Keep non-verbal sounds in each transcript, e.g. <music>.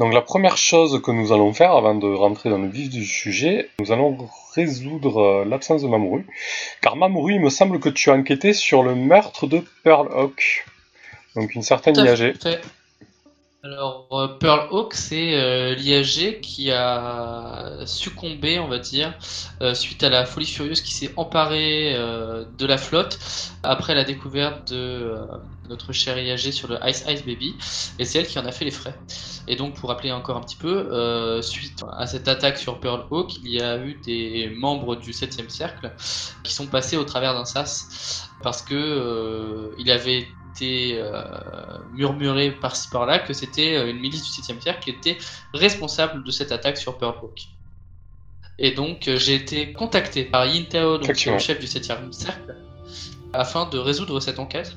Donc la première chose que nous allons faire avant de rentrer dans le vif du sujet, nous allons résoudre euh, l'absence de Mamoru. Car Mamoru, il me semble que tu as enquêté sur le meurtre de Pearl Hawk. Donc une certaine Tout à IAG. fait. Alors, euh, Pearl Hawk, c'est euh, l'IAG qui a succombé, on va dire, euh, suite à la folie furieuse qui s'est emparée euh, de la flotte après la découverte de euh, notre cher IAG sur le Ice Ice Baby. Et c'est elle qui en a fait les frais. Et donc, pour rappeler encore un petit peu, suite à cette attaque sur Pearl Hawk, il y a eu des membres du 7e cercle qui sont passés au travers d'un sas parce que il avait été euh, murmuré par-ci par-là que c'était euh, une milice du 7e cercle qui était responsable de cette attaque sur Pearl Hawk. Et donc euh, j'ai été contacté par donc, qui est Effectivement. le chef du 7e cercle, afin de résoudre cette enquête,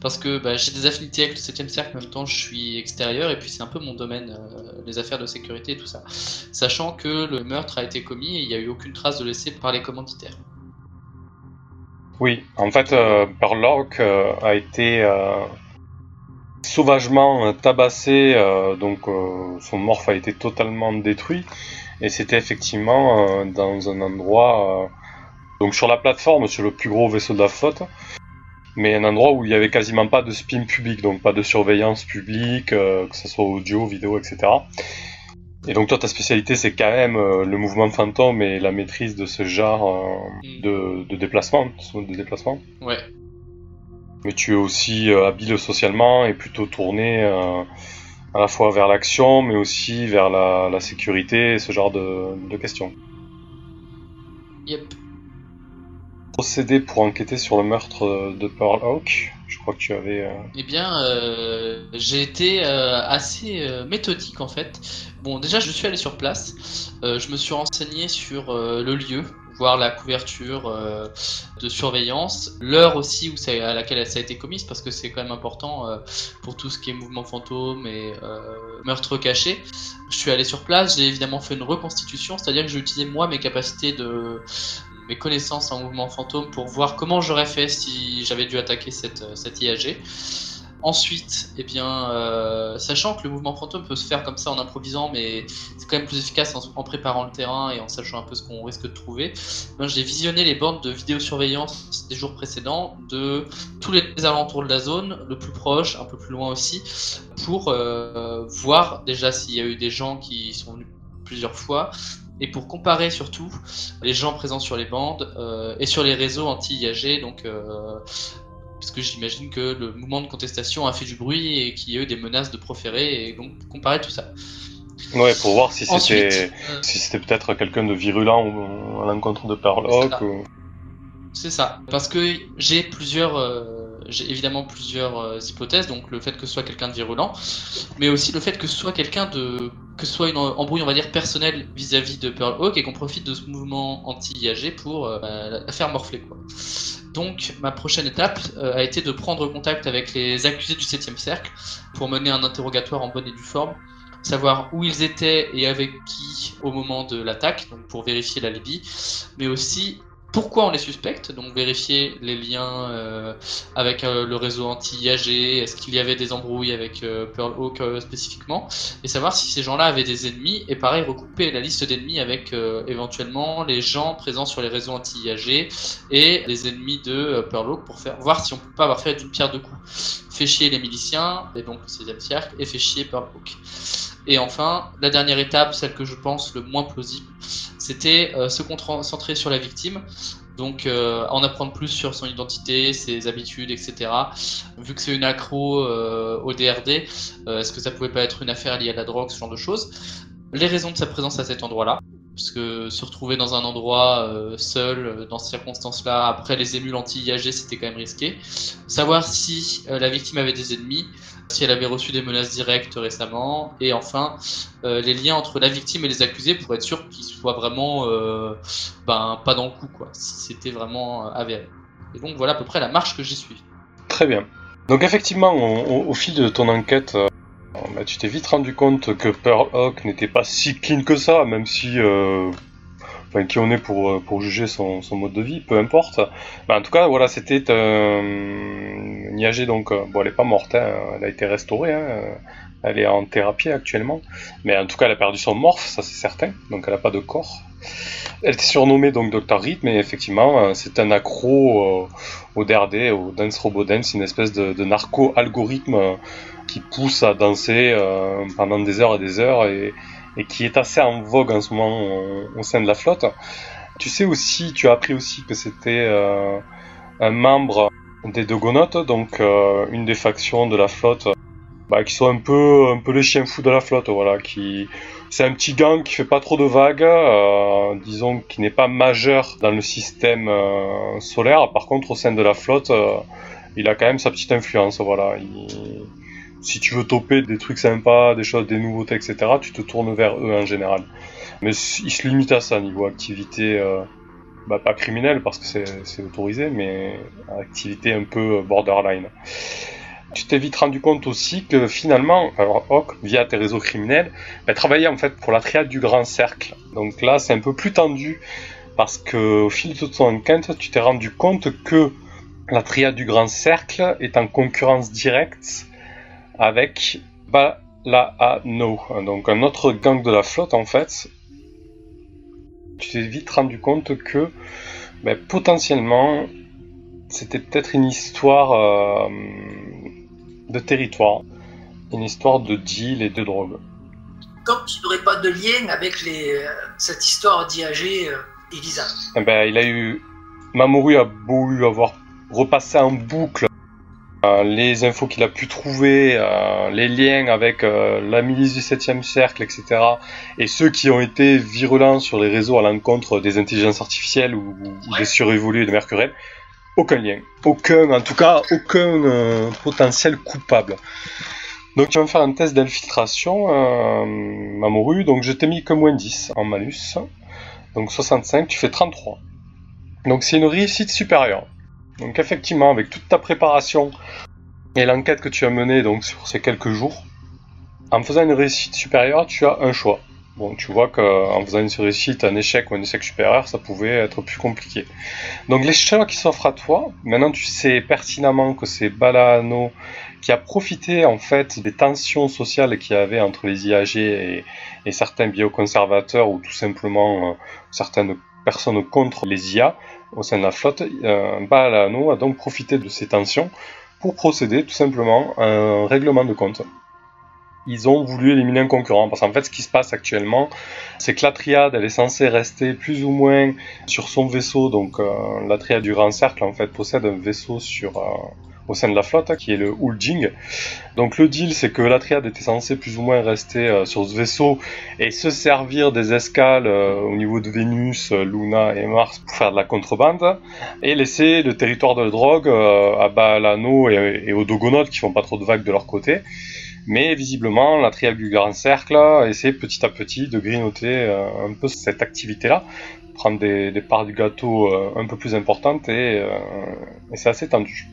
parce que bah, j'ai des affinités avec le 7e cercle, en même temps je suis extérieur, et puis c'est un peu mon domaine, euh, les affaires de sécurité et tout ça. Sachant que le meurtre a été commis et il n'y a eu aucune trace de laissée par les commanditaires. Oui, en fait, euh, euh, a été euh, sauvagement euh, tabassé, euh, donc euh, son morph a été totalement détruit, et c'était effectivement dans un endroit, donc sur la plateforme, sur le plus gros vaisseau de la flotte, mais un endroit où il y avait quasiment pas de spin public, donc pas de surveillance publique, que ce soit audio, vidéo, etc. Et donc toi, ta spécialité, c'est quand même euh, le mouvement fantôme et la maîtrise de ce genre euh, de, de déplacement, de déplacement. Ouais. Mais tu es aussi euh, habile socialement et plutôt tourné à la fois vers l'action, mais aussi vers la, la sécurité et ce genre de, de questions. Yep. Procéder pour enquêter sur le meurtre de Pearl Hawk. Que tu avais. euh, Eh bien, euh, j'ai été euh, assez méthodique en fait. Bon, déjà, je suis allé sur place. Je me suis renseigné sur le lieu, voir la couverture de surveillance, l'heure aussi où à laquelle ça a été commise, parce que c'est quand même important pour tout ce qui est mouvement fantôme et meurtre caché. Je suis allé sur place. J'ai évidemment fait une reconstitution, c'est-à-dire que j'ai utilisé moi mes capacités de mes connaissances en mouvement fantôme pour voir comment j'aurais fait si j'avais dû attaquer cette, euh, cette IAG. Ensuite, eh bien, euh, sachant que le mouvement fantôme peut se faire comme ça en improvisant, mais c'est quand même plus efficace en, préparant le terrain et en sachant un peu ce qu'on risque de trouver, ben, j'ai visionné les bornes de vidéosurveillance des jours précédents de tous les alentours de la zone, le plus proche, un peu plus loin aussi, pour euh, voir déjà s'il y a eu des gens qui sont venus plusieurs fois, et pour comparer surtout les gens présents sur les bandes euh, et sur les réseaux anti-IAG, donc euh, parce que j'imagine que le mouvement de contestation a fait du bruit et qu'il y a eu des menaces de proférer, et donc comparer tout ça. Ouais, pour voir si c'était euh, si c'était peut-être quelqu'un de virulent ou- à l'encontre de C'est ça. ou- C'est ça, parce que j'ai plusieurs, euh, j'ai évidemment plusieurs euh, hypothèses, donc le fait que ce soit quelqu'un de virulent, mais aussi le fait que ce soit quelqu'un de, que ce soit une embrouille, on va dire personnelle vis-à-vis de Pearl Hawk et qu'on profite de ce mouvement anti-IAG pour euh, bah, la faire morfler quoi. Donc ma prochaine étape euh, a été de prendre contact avec les accusés du 7 cercle pour mener un interrogatoire en bonne et due forme, savoir où ils étaient et avec qui au moment de l'attaque, donc pour vérifier la Libye, mais aussi pourquoi on les suspecte, donc vérifier les liens euh, avec euh, le réseau anti-IAG, est-ce qu'il y avait des embrouilles avec euh, Pearl Hawk spécifiquement, et savoir si ces gens-là avaient des ennemis, et pareil, recouper la liste d'ennemis avec éventuellement les gens présents sur les réseaux anti-IAG et les ennemis de Pearl Hawk pour faire, voir si on peut pas avoir fait d'une pierre deux coups. Fait chier les miliciens, et donc le 16e cercle, et fait chier Pearl Hawk. Et enfin, la dernière étape, celle que je pense le moins plausible, c'était euh, se concentrer sur la victime, donc euh, en apprendre plus sur son identité, ses habitudes, etc. Vu que c'est une accro euh, au DRD, est-ce que ça pouvait pas être une affaire liée à la drogue, ce genre de choses? Les raisons de sa présence à cet endroit-là, parce que se retrouver dans un endroit seul, dans ces circonstances-là, après les émules anti-IAG, c'était quand même risqué. Savoir si la victime avait des ennemis, si elle avait reçu des menaces directes récemment, et enfin euh, les liens entre la victime et les accusés pour être sûr qu'ils soient vraiment euh, ben, pas dans le coup, quoi, si c'était vraiment avéré. Et donc voilà à peu près la marche que j'ai suivie. Très bien. Donc effectivement, au, fil de ton enquête, euh, bah, tu t'es vite rendu compte que Pearl Hawk n'était pas si clean que ça, même si enfin, qui on est pour, pour juger son, son mode de vie, peu importe. Mais en tout cas, voilà, c'était euh, Niagé, donc, bon, elle est pas morte, hein, elle a été restaurée, hein, elle est en thérapie actuellement, mais en tout cas, elle a perdu son morph, ça c'est certain, donc elle a pas de corps. Elle était surnommée donc Dr. Rhythm, mais effectivement, c'est un accro au DRD, au Dance Robot Dance, une espèce de, narco-algorithme qui pousse à danser pendant des heures et des heures et, et qui est assez en vogue en ce moment au, sein de la flotte. Tu sais aussi, tu as appris aussi que c'était euh, un membre des Dogonautes, donc euh, une des factions de la flotte, bah, qui sont un peu, les chiens fous de la flotte, voilà, qui c'est un petit gang qui fait pas trop de vagues, euh, disons qui n'est pas majeur dans le système solaire. Par contre, au sein de la flotte, il a quand même sa petite influence, voilà. Il, si tu veux toper des trucs sympas, des choses, des nouveautés, etc., tu te tournes vers eux en général. Mais ils se limitent à ça niveau activité, euh, bah, pas criminelle parce que c'est autorisé, mais activité un peu borderline. Tu t'es vite rendu compte aussi que finalement, alors via tes réseaux criminels, bah, travaillait en fait pour la triade du grand cercle. Donc là, c'est un peu plus tendu parce que au fil de ton enquête, tu t'es rendu compte que la triade du grand cercle est en concurrence directe avec Balaano, donc un autre gang de la flotte en fait. Tu t'es vite rendu compte que ben, potentiellement c'était peut-être une histoire euh, de territoire, une histoire de deal et de drogue. Donc tu n'aurais pas de lien avec les, euh, cette histoire d'IAG euh, Elisa eh ben, Il a eu. Mamoru a beau avoir repassé en boucle les infos qu'il a pu trouver, euh, les liens avec euh, la milice du 7e cercle, etc. Et ceux qui ont été virulents sur les réseaux à l'encontre des intelligences artificielles ou, des surévolués de Mercuriel, aucun lien. Aucun, en tout cas, aucun potentiel coupable. Donc tu vas me faire un test d'infiltration, Mamoru. Donc je t'ai mis que moins 10 en malus. Donc 65, tu fais 33. Donc c'est une réussite supérieure. Donc effectivement, avec toute ta préparation et l'enquête que tu as menée donc sur ces quelques jours, en faisant une réussite supérieure, tu as un choix. Bon, tu vois qu'en faisant une réussite, un échec ou un échec supérieur, ça pouvait être plus compliqué. Donc les choix qui s'offrent à toi, maintenant tu sais pertinemment que c'est Balano qui a profité en fait des tensions sociales qu'il y avait entre les IAG et, certains bioconservateurs ou tout simplement euh, certaines personnes contre les IA au sein de la flotte, Balano a donc profité de ces tensions pour procéder tout simplement à un règlement de compte. Ils ont voulu éliminer un concurrent parce qu'en fait ce qui se passe actuellement c'est que la triade elle est censée rester plus ou moins sur son vaisseau donc euh, la triade du grand cercle en fait possède un vaisseau sur euh, au sein de la flotte, qui est le Huljing. Donc le deal, c'est que la triade était censée plus ou moins rester euh, sur ce vaisseau et se servir des escales euh, au niveau de Vénus, euh, Luna et Mars pour faire de la contrebande, et laisser le territoire de la drogue à Baalano et, aux Dogonautes qui font pas trop de vagues de leur côté. Mais visiblement, la triade du Grand Cercle essaie petit à petit de grignoter un peu cette activité-là prendre des, parts du gâteau euh, un peu plus importantes euh, et, c'est assez tendu.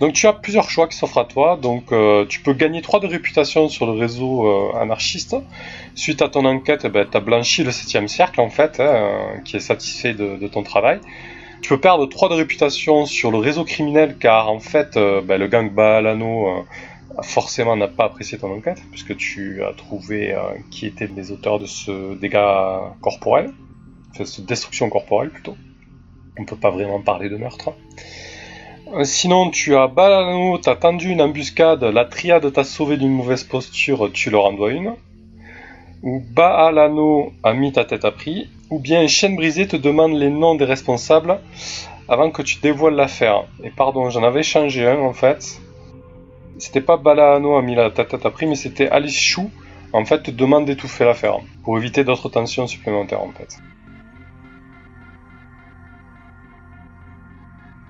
Donc tu as plusieurs choix qui s'offrent à toi. Donc euh, tu peux gagner 3 de réputation sur le réseau anarchiste. Suite à ton enquête, eh ben, tu as blanchi le 7 cercle en fait, hein, qui est satisfait de, ton travail. Tu peux perdre 3 de réputation sur le réseau criminel car en fait ben, le gang Balano forcément n'a pas apprécié ton enquête puisque tu as trouvé qui étaient les auteurs de ce dégât corporel cette destruction corporelle plutôt. On peut pas vraiment parler de meurtre. Euh, sinon, tu as Balano, t'as tendu une embuscade, la triade t'a sauvé d'une mauvaise posture, tu leur en une. Ou Baalano a mis ta tête à prix. Ou bien Chaîne Brisée te demande les noms des responsables avant que tu dévoiles l'affaire. Et pardon, j'en avais changé un en fait. C'était pas Balano a mis la tête à prix, mais c'était Alice Chou en fait demande d'étouffer l'affaire pour éviter d'autres tensions supplémentaires en fait.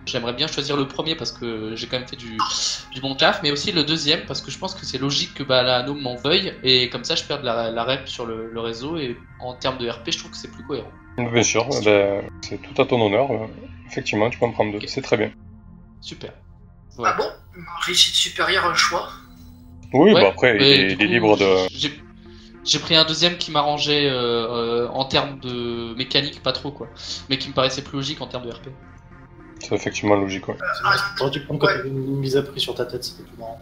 J'aimerais bien choisir le premier parce que j'ai quand même fait du, du bon taf, mais aussi le deuxième parce que je pense que c'est logique que la m'en veuille et comme ça je perds la, la rep sur le, réseau et en termes de RP je trouve que c'est plus cohérent. Bien sûr, ben, c'est tout à ton honneur. Effectivement, tu peux en prendre deux, c'est très bien. Super. Ah bon Réussite supérieure, un choix Oui, bah après, il est, libre de. J'ai pris un deuxième qui m'arrangeait euh, euh, en termes de mécanique, pas trop quoi, mais qui me paraissait plus logique en termes de RP. C'est effectivement logique, ouais. Ah, T'aurais dû prendre quand t'avais une mise à prix sur ta tête, c'était plus marrant.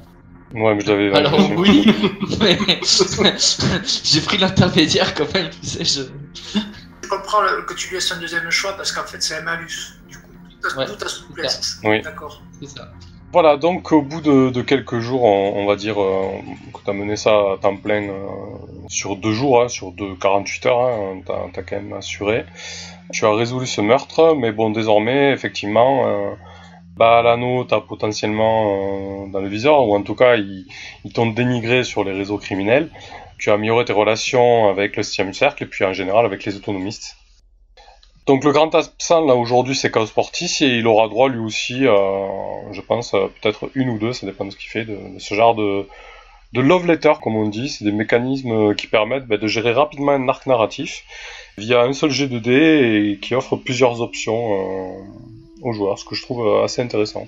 Ouais, mais je l'avais. Alors oui, <laughs> mais <laughs> j'ai pris l'intermédiaire quand même, tu sais. Je... Je comprends le- que tu lui laisses un deuxième choix parce qu'en fait c'est un malus. Du coup, tout à, Ouais, tout à souplesse. Oui. D'accord. C'est ça. Voilà, donc au bout de, de quelques jours, on, on va dire euh, que tu as mené ça à temps plein euh, sur deux jours, hein, sur deux, 48 heures, hein, t'as t'as quand même assuré. Tu as résolu ce meurtre, mais bon, désormais, effectivement, euh, bah, l'anneau t'as potentiellement euh, dans le viseur, ou en tout cas, ils, ils t'ont dénigré sur les réseaux criminels. Tu as amélioré tes relations avec le 6 cercle, et puis en général avec les autonomistes. Donc le grand absent là aujourd'hui c'est Chaos Portis et il aura droit lui aussi, euh, je pense, euh, peut-être une ou deux, ça dépend de ce qu'il fait, de, de ce genre de, de love letter comme on dit, c'est des mécanismes qui permettent bah, de gérer rapidement un arc narratif via un seul jet de dés et qui offre plusieurs options euh, aux joueurs, ce que je trouve euh, assez intéressant.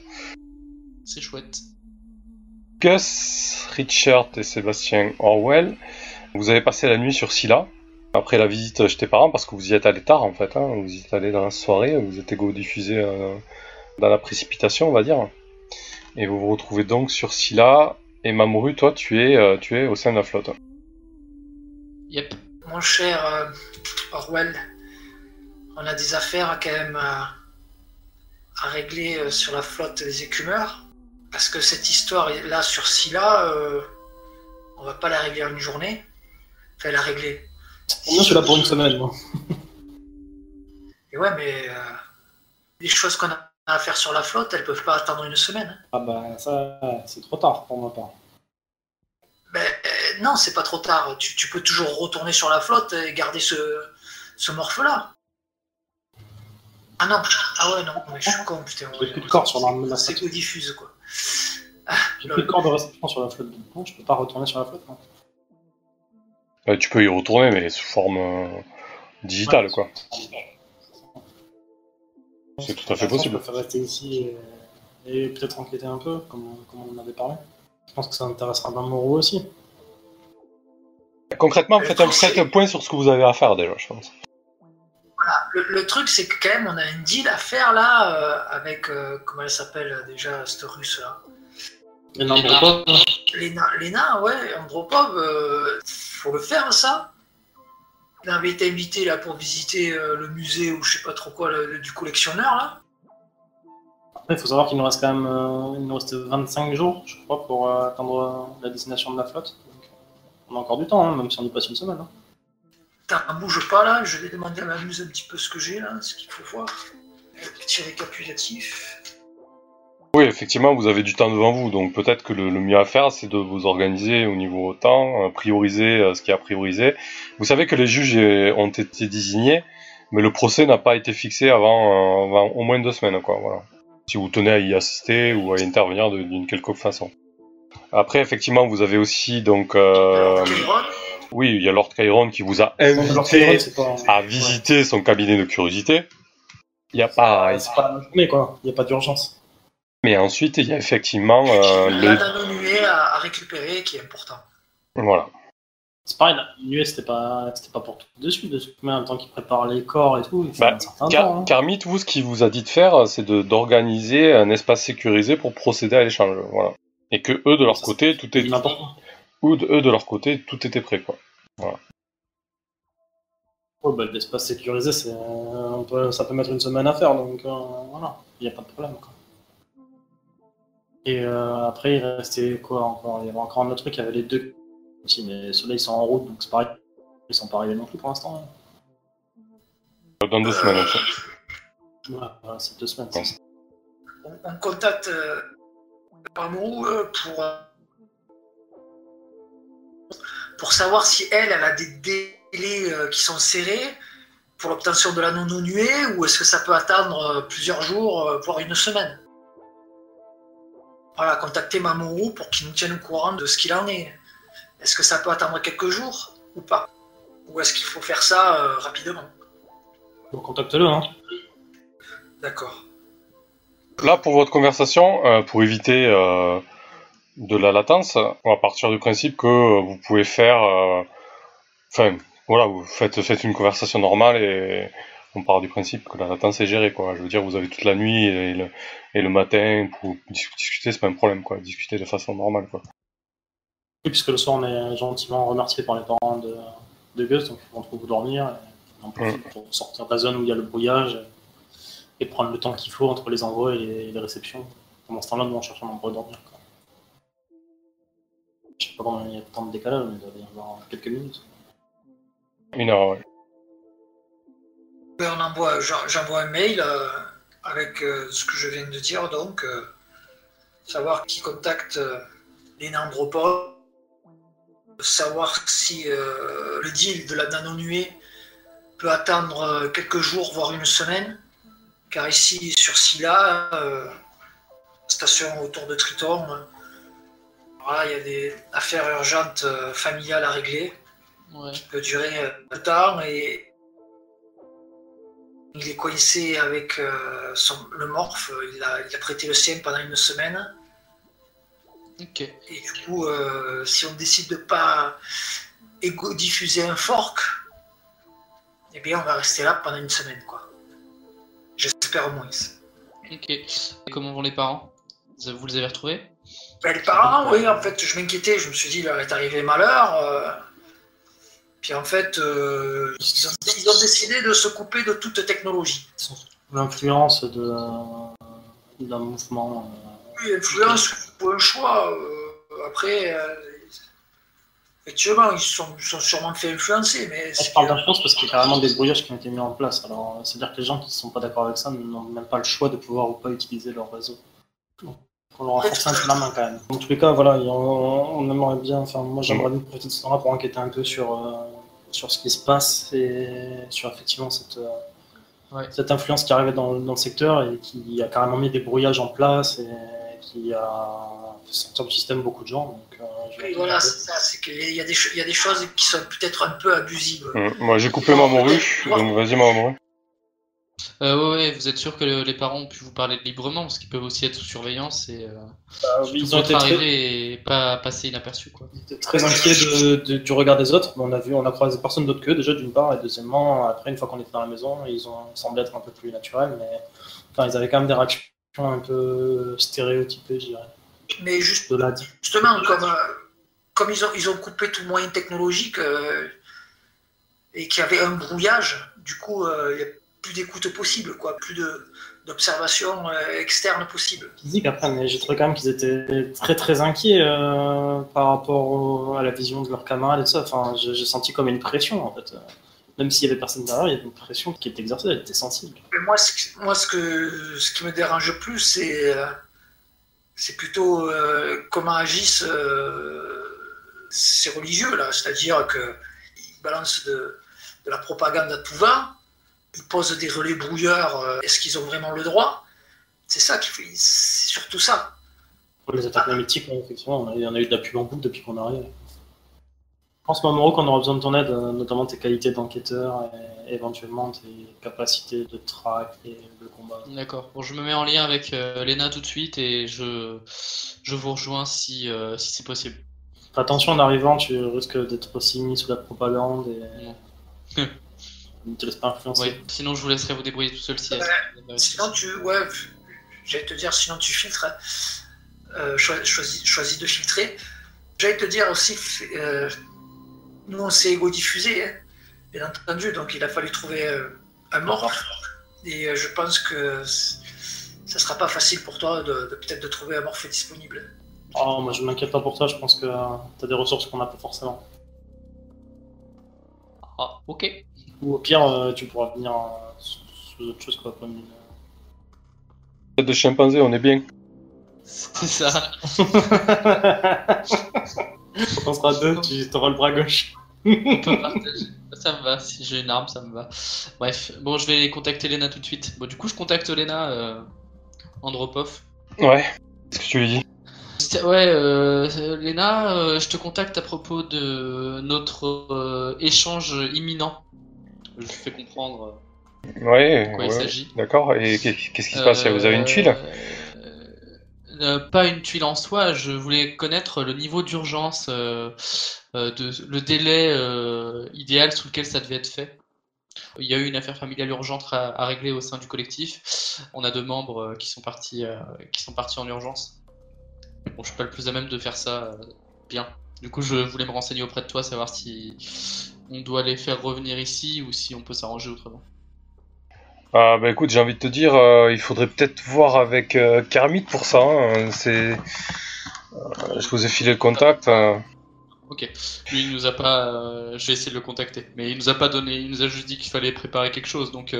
C'est chouette. Gus, Richard et Sébastien Orwell, vous avez passé la nuit sur Scylla, après la visite chez tes parents, parce que vous y êtes allé tard en fait, hein, vous y êtes allé dans la soirée, vous êtes égo diffusé euh, dans la précipitation, on va dire. Et vous vous retrouvez donc sur Scylla, et Mamoru, toi, tu es, euh, tu es au sein de la flotte. Yep. Mon cher euh, Orwell, on a des affaires quand même à, régler sur la flotte des écumeurs. Parce que cette histoire là sur Scylla, on va pas la régler en une journée. Enfin, la régler. Moi, je suis là pour une semaine, moi. <laughs> Et ouais, mais euh, les choses qu'on a à faire sur la flotte, elles peuvent pas attendre une semaine. hein. Ah bah, ça, c'est trop tard pour ma part. Ben, non, c'est pas trop tard. Tu, tu peux toujours retourner sur la flotte et garder ce, ce morphe-là. Ah non, ah ouais, non, ouais, je suis con, putain. J'ai plus de corps sur la- C'est diffuse, quoi. J'ai plus de corps de réception sur la flotte, donc non, je peux pas retourner sur la flotte. non. Euh, tu peux y retourner, mais sous forme euh, digitale, Ouais. quoi. C'est tout à fait Je possible. faire rester ici et, et peut-être enquêter un peu, comme, comme on en avait parlé. Je pense que ça intéressera Mamoru aussi. Concrètement, faites un, faites un point sur ce que vous avez à faire déjà, je pense. Le, le truc, c'est que quand même, on a une deal à faire là euh, avec. euh, comment elle s'appelle déjà, cette russe là Léna. pas. Léna, Léna, ouais, Andropov, euh, faut le faire ça. Il avait été invité là pour visiter euh, le musée ou je sais pas trop quoi le- du collectionneur là. Après, il faut savoir qu'il nous reste quand même euh, il nous reste 25 jours, je crois, pour euh, atteindre euh, la destination de la flotte. Donc, on a encore du temps, hein, même si on y passe une semaine. hein. Putain, bouge pas là, je vais demander à ma muse un petit peu ce que j'ai là, ce qu'il faut voir. Petit récapitulatif. Oui, effectivement, vous avez du temps devant vous, donc peut-être que le, le mieux à faire, c'est de vous organiser au niveau temps, euh, prioriser euh, ce qui est à prioriser. Vous savez que les juges euh, ont été désignés, mais le procès n'a pas été fixé avant, avant au moins deux semaines, quoi. Voilà. Si vous tenez à y assister ou à y intervenir d'une quelconque façon. Après, effectivement, vous avez aussi donc, euh, oui, il y a Lord Chiron qui vous a invité Chiron, pas, à visiter son cabinet de curiosité. Il n'y a pas, c'est pas la journée, quoi. Il n'y a pas d'urgence. Mais ensuite il y a effectivement euh, il y a le, un annué à, à récupérer qui est important. voilà. C'est pareil, la nuée, c'était pas, c'était pas pour tout de suite. De manière, en temps qu'il prépare les corps et tout, il Bah, un certain Car- temps. hein. Carmit, vous, ce qu'il vous a dit de faire, c'est de d'organiser un espace sécurisé pour procéder à l'échange, voilà. Et que eux de leur Ça, côté, tout C'est est, important. ou de, eux de leur côté, tout était prêt, quoi. Ouais, bah, l'espace sécurisé, c'est, euh, peut- ça peut mettre une semaine à faire, donc euh, voilà, il n'y a pas de problème. Quoi. Et euh, après, il restait quoi encore? Il y avait encore un autre truc, il y avait les deux aussi, mais ceux-là, ils sont en route, donc c'est pareil. Ils sont pas arrivés non plus pour l'instant. hein. Dans deux semaines, en fait. Ouais, voilà, c'est deux semaines. Ouais. c'est ça. On, on contacte euh, euh, pour, euh, pour savoir si elle, elle a des délais euh, qui sont serrés pour l'obtention de l'anneau non nué ou est-ce que ça peut attendre euh, plusieurs jours, euh, voire une semaine? Voilà, contacter Mamoru pour qu'il nous tienne au courant de ce qu'il en est. Est-ce que ça peut attendre quelques jours ou pas? Ou est-ce qu'il faut faire ça euh, rapidement? Donc contacte-le. Hein. D'accord. Là, pour votre conversation, euh, pour éviter euh, de la latence, on va partir du principe que vous pouvez faire euh, Enfin, voilà, vous faites, faites une conversation normale et on part du principe que la latence est gérée, quoi. Je veux dire, vous avez toute la nuit et le, et le matin pour discuter, c'est pas un problème, quoi. Discuter de façon normale, quoi. Oui, puisque le soir, on est gentiment remercié par les parents de, de Gus, donc ils vont trouver dormir. Et on profite pour sortir de la zone où il y a le brouillage et prendre le temps qu'il faut entre les envois et les, les réceptions. Pendant ce temps-là, nous, on cherche un endroit dormir, quoi. Je sais pas combien il y a de temps de décalage, mais il doit y avoir quelques minutes. Une heure, ouais. Ben, on envoie, j'en- j'envoie un mail euh, avec euh, ce que je viens de dire, donc euh, savoir qui contacte les Nandropos, savoir si le deal de la nano-nuée peut attendre quelques jours, voire une semaine, car ici sur Scylla, euh, station autour de Triton, voilà, il y a des affaires urgentes familiales à régler Ouais. qui peut durer le temps et il est coincé avec euh, son- le morph, il a, il a prêté le sien pendant une semaine et du coup euh, si on décide de pas diffuser un fork eh bien on va rester là pendant une semaine quoi. J'espère au moins. Ok. Et comment vont les parents? Vous vous les avez retrouvés? Ben, les parents, oui, en fait, je m'inquiétais. Je me suis dit, il leur est arrivé malheur. Puis en fait, euh, ils, ont, ils ont décidé de se couper de toute technologie. L'influence d'un mouvement. euh, Oui, influence ou un choix. euh, après, euh, effectivement, ils se sont, sûrement fait influencer, mais Je parle d'influence parce qu'il y a carrément des brouillages qui ont été mis en place. Alors, c'est-à-dire que les gens qui ne sont pas d'accord avec ça n'ont même pas le choix de pouvoir ou pas utiliser leur réseau. On leur a forcé un peu la main quand même. Dans tous les cas, voilà, on, on aimerait bien. Enfin, moi, j'aimerais bien profiter de ce temps-là pour enquêter un peu sur, euh, sur ce qui se passe et sur effectivement cette, euh, Ouais. cette influence qui arrivait dans, dans le secteur et qui a carrément mis des brouillages en place et qui a fait sortir du système beaucoup de gens. Donc, euh, voilà, c'est ça. C'est qu'il y, a des cho- il y a des choses qui sont peut-être un peu abusives. Hum, Moi, j'ai coupé ma morue, donc vas-y, ma morue. Euh, ouais, ouais, vous êtes sûr que le- les parents ont pu vous parler librement parce qu'ils peuvent aussi être sous surveillance et euh, ils ont été très, et pas passer inaperçu quoi. J'étais très inquiet de, de- du regard des autres, mais on a vu, on a croisé personne d'autre qu'eux déjà d'une part, et deuxièmement, après une fois qu'on était dans la maison, ils ont semblé être un peu plus naturels, mais enfin ils avaient quand même des réactions un peu stéréotypées, je dirais. Mais juste De là, justement, comme, euh, comme ils, ont, ils ont coupé tout moyen technologique euh, et qu'il y avait un brouillage, du coup, euh, il n'y a plus d'écoute possible, quoi, plus d'observation euh, externe possible. physique après, mais j'ai trouvé quand même qu'ils étaient très très inquiets euh, par rapport au- à la vision de leurs camarades et tout ça. Enfin, j'ai senti comme une pression en fait. Même s'il y avait personne derrière, il y avait une pression qui était exercée, elle était sensible. Mais moi, ce, qui- moi ce, que, ce qui me dérange le plus, c'est euh, c'est plutôt comment agissent ces religieux, là. C'est-à-dire qu'ils balancent de, de la propagande à tout va, ils posent des relais brouilleurs. euh, Est-ce qu'ils ont vraiment le droit? C'est ça qui fait. C'est surtout ça. Pour les attaques mémétiques, ouais, effectivement, on a, il y en a eu de la pub en boucle depuis qu'on arrive. Je pense, Mamoru, qu'on aura besoin de ton aide, euh, notamment tes qualités d'enquêteur et éventuellement tes capacités de track et de combat. D'accord. Bon, je me mets en lien avec euh, Lena tout de suite et je, je vous rejoins si, euh, si c'est possible. Attention en arrivant, tu risques d'être aussi mis sous la propagande et. <laughs> ne te laisse pas influencer. Ouais. Sinon, je vous laisserai vous débrouiller tout seul si. Ouais. Sinon, tu. Ouais, j'allais te dire, sinon tu filtres. Euh, choi- choisis, choisis de filtrer. J'allais te dire aussi, euh, nous on s'est égo-diffusé, hein, bien entendu, donc il a fallu trouver euh, un mort. Et euh, je pense que ça sera pas facile pour toi de, de- peut-être de trouver un morphe disponible. Oh, moi je m'inquiète pas pour toi, je pense que tu as des ressources qu'on n'a pas forcément. Ah, ok. Ou au pire, euh, tu pourras venir euh, sous autre chose quoi, comme une. Tête de chimpanzé, on est bien. C'est ça. Quand <laughs> on sera deux, tu auras le bras gauche. On peut partager. Ça me va. Si j'ai une arme, ça me va. Bref. Bon, je vais contacter Lena tout de suite. Bon, du coup, je contacte Lena euh, Andropov. Ouais. Qu'est-ce que tu lui dis? Ouais, euh, Léna, euh, je te contacte à propos de notre euh, échange imminent. Je fais comprendre Ouais, de quoi il s'agit. D'accord. Et qu'est- qu'est-ce qui se passe Vous avez une tuile? Euh, Euh, pas une tuile en soi, je voulais connaître le niveau d'urgence, euh, euh, de, le délai euh, idéal sous lequel ça devait être fait. Il y a eu une affaire familiale urgente à, à régler au sein du collectif. On a deux membres euh, qui sont partis, euh, qui sont partis en urgence. Bon, je suis pas le plus à même de faire ça euh, bien. Du coup, je voulais me renseigner auprès de toi, savoir si on doit les faire revenir ici ou si on peut s'arranger autrement. Ah bah écoute, j'ai envie de te dire, euh, il faudrait peut-être voir avec euh, Kermit pour ça. hein, C'est, euh, je vous ai filé le contact. euh. Ok. Lui, il nous a pas. euh, je vais essayer de le contacter. Mais il nous a pas donné. Il nous a juste dit qu'il fallait préparer quelque chose. Donc,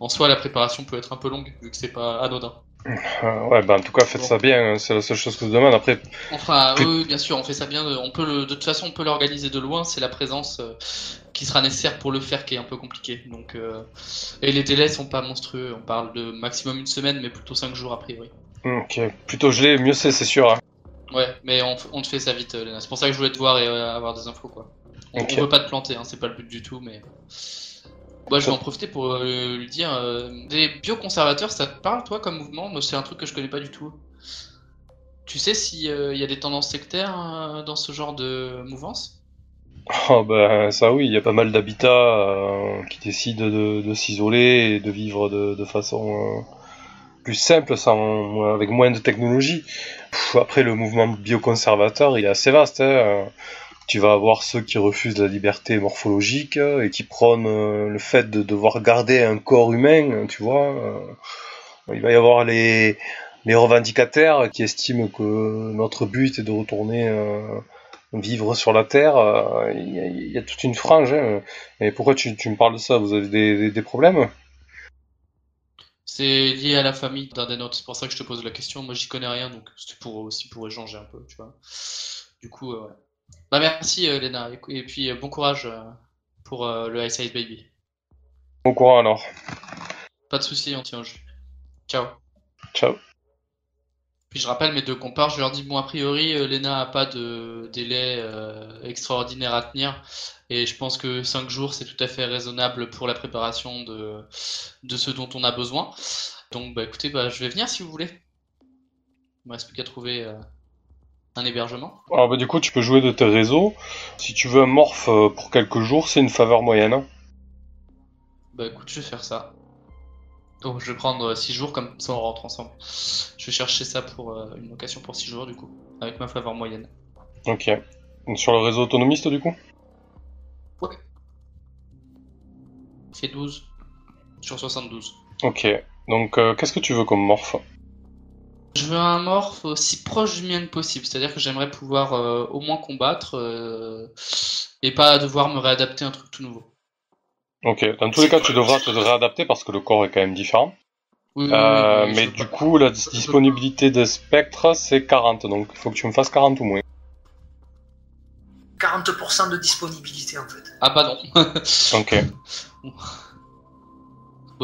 en soi, la préparation peut être un peu longue vu que c'est pas anodin. Euh, ouais, bah en tout cas, faites ça bien. hein, C'est la seule chose que je vous demande. Après, Enfin, Puis- oui, oui, bien sûr, on fait ça bien. de- On peut le, de toute façon, on peut l'organiser de loin. C'est la présence euh, qui sera nécessaire pour le faire qui est un peu compliqué. Donc, euh, et les délais sont pas monstrueux. On parle de maximum une semaine, mais plutôt cinq jours a priori. ok, plutôt gelé, mieux c'est, c'est sûr. hein. Ouais, mais on, on te fait ça vite, Léna. C'est pour ça que je voulais te voir et euh, avoir des infos, quoi. On, Ok. on veut pas te planter, hein, c'est pas le but du tout, mais. Moi, je vais en profiter pour euh, lui dire. euh, des bioconservateurs, ça te parle, toi, comme mouvement? Moi, c'est un truc que je connais pas du tout. Tu sais s'il y a des tendances sectaires euh, dans ce genre de mouvance? Oh ben ça oui, il y a pas mal d'habitats euh, qui décident de, de s'isoler et de vivre de, de façon euh, plus simple, sans, avec moins de technologie. Pff, après le mouvement bioconservateur, il est assez vaste. hein, euh, Tu vas avoir ceux qui refusent la liberté morphologique et qui prônent euh, le fait de devoir garder un corps humain, tu vois. euh. Il va y avoir les, les revendicataires qui estiment que notre but est de retourner euh, vivre sur la Terre, il y, a- toute une frange. Hein. Et pourquoi tu, tu me parles de ça? Vous avez des, des- problèmes? C'est lié à la famille d'un des nôtres, c'est pour ça que je te pose la question. Moi, j'y connais rien, donc c'était pour aussi pour échanger un peu, tu vois. Du coup, ouais. Bah merci, euh, Léna, et, puis euh, bon courage euh, pour le Ice Ice Baby. Au courant alors. Pas de soucis, on tient au jus. Ciao. Ciao. Puis je rappelle mes deux compars, je leur dis bon a priori Lena a pas de délai euh, extraordinaire à tenir et je pense que 5 jours c'est tout à fait raisonnable pour la préparation de, de ce dont on a besoin. Donc bah écoutez, bah, je vais venir si vous voulez. Il me reste plus qu'à trouver euh, un hébergement. Alors bah, du coup, tu peux jouer de tes réseaux. Si tu veux un morph euh, pour quelques jours, c'est une faveur moyenne. hein. Bah écoute, je vais faire ça. Donc je vais prendre 6 jours comme ça on rentre ensemble. Je vais chercher ça pour euh, une location pour 6 jours du coup, avec ma faveur moyenne. Ok. Sur le réseau autonomiste du coup? Il fait 12 sur 72. Ok. Donc euh, qu'est-ce que tu veux comme morph Je veux un morph aussi proche du mien que possible, c'est-à-dire que j'aimerais pouvoir euh, au moins combattre euh, et pas devoir me réadapter à un truc tout nouveau. Ok. Dans tous les cas, tu devras te réadapter parce que le corps est quand même différent. Oui, oui, Euh, oui, oui, mais du pas- coup, la dis- disponibilité de spectre, c'est 40. Donc il faut que tu me fasses 40 ou moins. 40% de disponibilité en fait. Ah bah non. Ok. <laughs>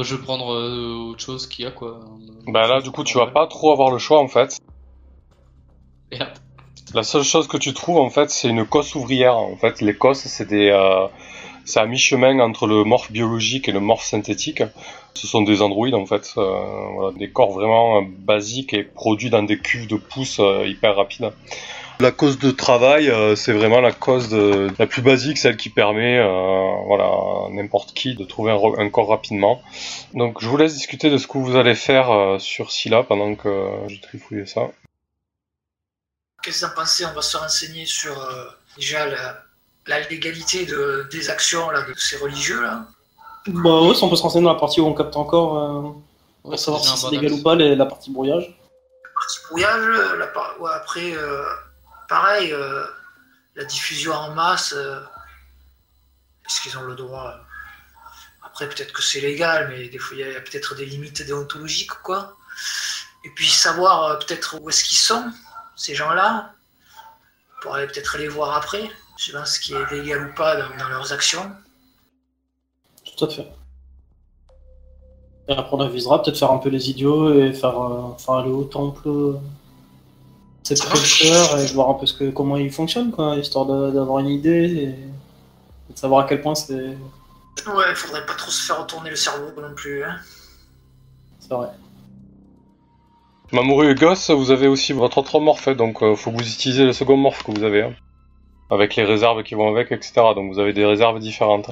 Bon, je vais prendre euh, autre chose qu'il y a quoi. Bah là, du coup, tu vas pas trop avoir le choix en fait. Merde. La seule chose que tu trouves en fait, c'est une cosse ouvrière. En fait, les cosses, c'est des, euh, c'est à mi-chemin entre le morph biologique et le morph synthétique. Ce sont des androïdes en fait, euh, voilà, des corps vraiment basiques et produits dans des cuves de pouces hyper rapides. La cause de travail, euh, c'est vraiment la cause de- la plus basique, celle qui permet, euh, voilà, à n'importe qui de trouver un, corps rapidement. Donc, je vous laisse discuter de ce que vous allez faire euh, sur Scylla pendant que euh, je trifouille ça. Qu'est-ce que vous en pensez On va se renseigner sur euh, déjà la, la légalité de, des actions là, de ces religieux là. Bah ouais, si on peut se renseigner dans la partie où on capte encore, euh, Ouais, pour savoir si c'est légal ou pas, les- la partie brouillage. Partie brouillage, la par- ouais, après, euh, pareil, euh, la diffusion en masse, euh, est-ce qu'ils ont le droit Après, peut-être que c'est légal, mais des fois, il y a peut-être des limites déontologiques, quoi. Et puis savoir euh, peut-être où est-ce qu'ils sont, ces gens-là, pour aller peut-être les voir après, selon ce qui est légal ou pas dans, leurs actions. Tout à fait. Et après, on avisera, peut-être faire un peu les idiots et faire, euh, aller au temple. C'est Ça prédicteur et voir un peu ce que, comment il fonctionne, quoi, histoire de- d'avoir une idée et, et de savoir à quel point c'est Ouais, faudrait pas trop se faire retourner le cerveau non plus. Hein. c'est vrai. Mamoru et Goss, vous avez aussi votre autre morphe, hein, donc euh, faut que vous utilisez le second morphe que vous avez. hein. Avec les réserves qui vont avec, etc. Donc vous avez des réserves différentes.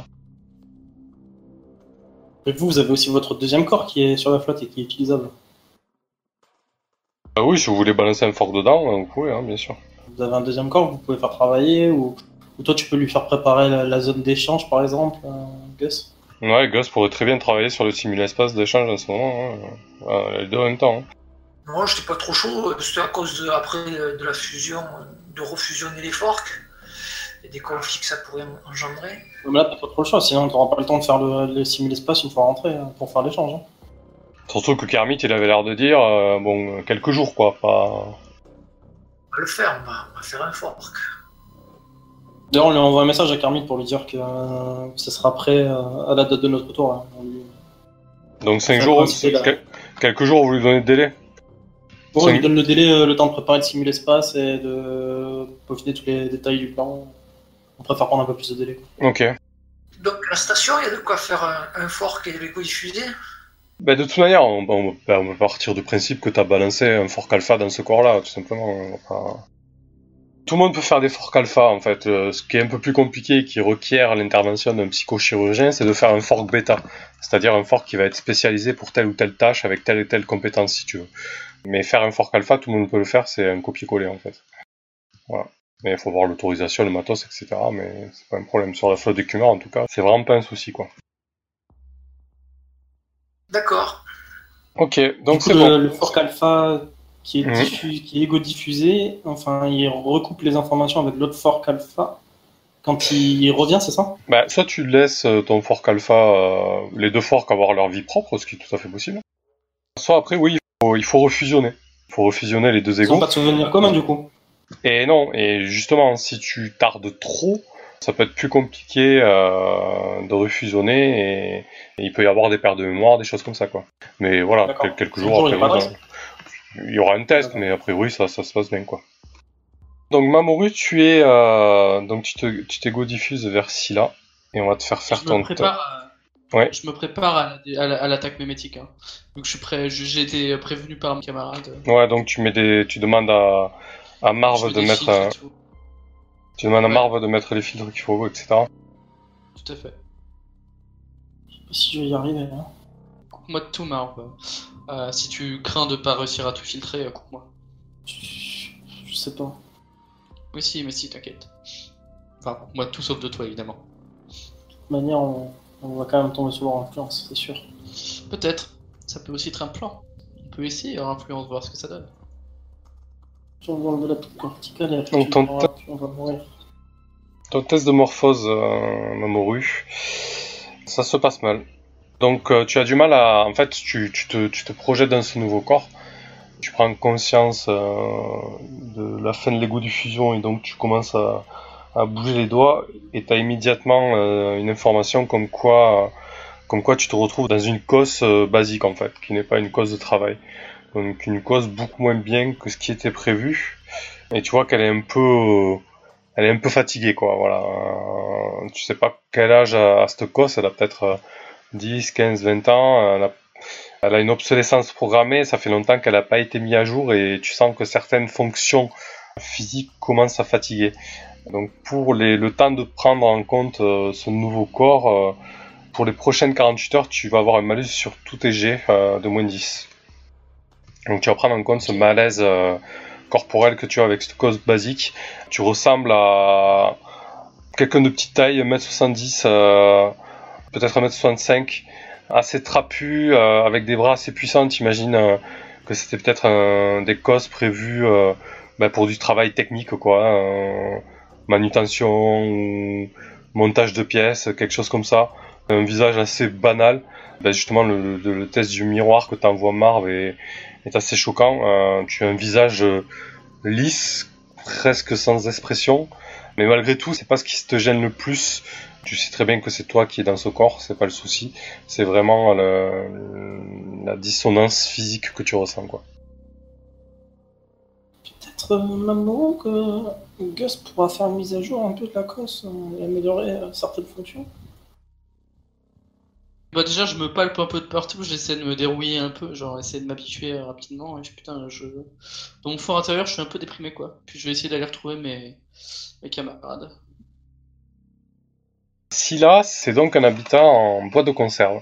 Et vous, vous avez aussi votre deuxième corps qui est sur la flotte et qui est utilisable. Ah oui, si vous voulez balancer un fork dedans, hein, vous pouvez, hein, bien sûr. Vous avez un deuxième corps que vous pouvez faire travailler ou, ou toi tu peux lui faire préparer la, la zone d'échange par exemple, euh, Gus? Ouais, Gus pourrait très bien travailler sur le simul-espace d'échange en ce moment. hein. Voilà, les deux en même temps. hein. Moi, j'étais pas trop chaud, c'était à cause de, après euh, de la fusion, de refusionner les forks et des conflits que ça pourrait engendrer. Mais là t'as pas trop le choix, sinon t'auras pas le temps de faire le, le simul-espace une fois rentré hein, pour faire l'échange. hein. Surtout que Kermit, il avait l'air de dire, euh, bon, quelques jours, quoi, pas... On va le faire, on va, on va faire un fork. D'ailleurs on lui envoie un message à Kermit pour lui dire que euh, ce sera prêt euh, à la date de notre tour. hein. Lui- Donc 5 Ça jours, quel- quelques jours, vous lui donnez de délai Bon, on lui donne le délai, euh, le temps de préparer le simul-espace et de peaufiner tous les détails du plan. On préfère prendre un peu plus de délai. Ok. Donc, la station, il y a de quoi faire un, un fork et les diffuser Bah, de toute manière, on, on on partir du principe que tu as balancé un fork alpha dans ce corps-là, tout simplement. Pas- Tout le monde peut faire des forks alpha, en fait. Euh, ce qui est un peu plus compliqué et qui requiert l'intervention d'un psychochirurgien, c'est de faire un fork bêta. C'est-à-dire un fork qui va être spécialisé pour telle ou telle tâche avec telle et telle compétence, si tu veux. Mais faire un fork alpha, tout le monde peut le faire, c'est un copier-coller, en fait. Voilà. Mais il faut voir l'autorisation, le matos, etc. Mais c'est pas un problème. Sur la flotte d'écumeurs, en tout cas, c'est vraiment pas un souci, quoi. D'accord. Ok, donc c'est le, bon. le fork alpha qui est, diffu- qui est égo-diffusé, enfin, il recoupe les informations avec l'autre fork alpha. Quand il revient, c'est ça? Bah, soit tu laisses euh, ton fork alpha, euh, les deux forks avoir leur vie propre, ce qui est tout à fait possible. Soit après, oui, il faut, il faut refusionner. Il faut refusionner les deux Ils égos. pas de souvenirs communs du coup. Et non, et justement, si tu tardes trop, ça peut être plus compliqué euh, de refusionner et, et il peut y avoir des pertes de mémoire, des choses comme ça, quoi. Mais voilà, quel- quelques jours il après, il y aura un test, mais a priori, ça, ça se passe bien, quoi. Donc, Mamoru, tu es, euh, donc tu te, tu t'égo diffuses vers Scylla et on va te faire faire je ton me prépare. Ouais. Je me prépare à à la- à l'attaque mémétique. Hein. Donc je suis prêt. J'ai été prévenu par mes camarades. Ouais, donc tu mets des, tu demandes à, à Marv de mettre, euh. Tu demandes à Ouais. Marv de mettre les filtres qu'il faut, etc. Tout à fait. Si je vais y arriver. hein. Coupe-moi de tout, Marv. Euh, si tu crains de pas réussir à tout filtrer, euh, coupe-moi. Je, je sais pas. Oui, si, mais si, t'inquiète. Enfin, coupe-moi de tout sauf de toi, évidemment. De toute manière, on, on va quand même tomber sous leur influence, c'est sûr. Peut-être. Ça peut aussi être un plan. On peut essayer leur influence, voir ce que ça donne. Si on va enlever la petite corticale et après Donc, tu ton verras, on va mourir. Ton test de morphose, euh, Mamoru, ça se passe mal. Donc euh, tu as du mal à... En fait, tu, tu, te, tu te projettes dans ce nouveau corps, tu prends conscience euh, de la fin de l'égo diffusion et donc tu commences à, à bouger les doigts et tu as immédiatement euh, une information comme quoi, comme quoi tu te retrouves dans une cause euh, basique en fait, qui n'est pas une cause de travail. Donc une cause beaucoup moins bien que ce qui était prévu. Et tu vois qu'elle est un peu... elle est un peu fatiguée, quoi, voilà. Euh, tu sais pas quel âge a, cette cosse, elle a peut-être euh, 10, 15, 20 ans, elle a, une obsolescence programmée, ça fait longtemps qu'elle n'a pas été mise à jour et tu sens que certaines fonctions physiques commencent à fatiguer. Donc pour les, le temps de prendre en compte euh, ce nouveau corps, euh, pour les prochaines 48 heures, tu vas avoir un malus sur tous tes jets de moins 10. Donc tu vas prendre en compte ce malaise euh, corporel que tu as avec cette cause basique. Tu ressembles à quelqu'un de petite taille, 1m70, euh, peut-être 1m65, assez trapu, euh, avec des bras assez puissants. T'imagines que c'était peut-être des causes prévues ben, pour du travail technique, quoi. euh, manutention ou montage de pièces, quelque chose comme ça. Un visage assez banal. Ben, justement, le, test du miroir que t'envoie Marv est, est assez choquant. Euh, tu as un visage euh, lisse, presque sans expression. Mais malgré tout, c'est pas ce qui te gêne le plus. Tu sais très bien que c'est toi qui es dans ce corps, c'est pas le souci. C'est vraiment la dissonance physique que tu ressens, quoi. Peut-être maman que Gus pourra faire une mise à jour un peu de la cosse euh, et améliorer certaines fonctions. Bah déjà, je me palpe un peu de partout, j'essaie de me dérouiller un peu, genre essayer de m'habituer rapidement. Et je, putain, je... Dans mon fort intérieur, je suis un peu déprimé, quoi. Puis je vais essayer d'aller retrouver mes, mes camarades. Scylla, c'est donc un habitat en boîte de conserve.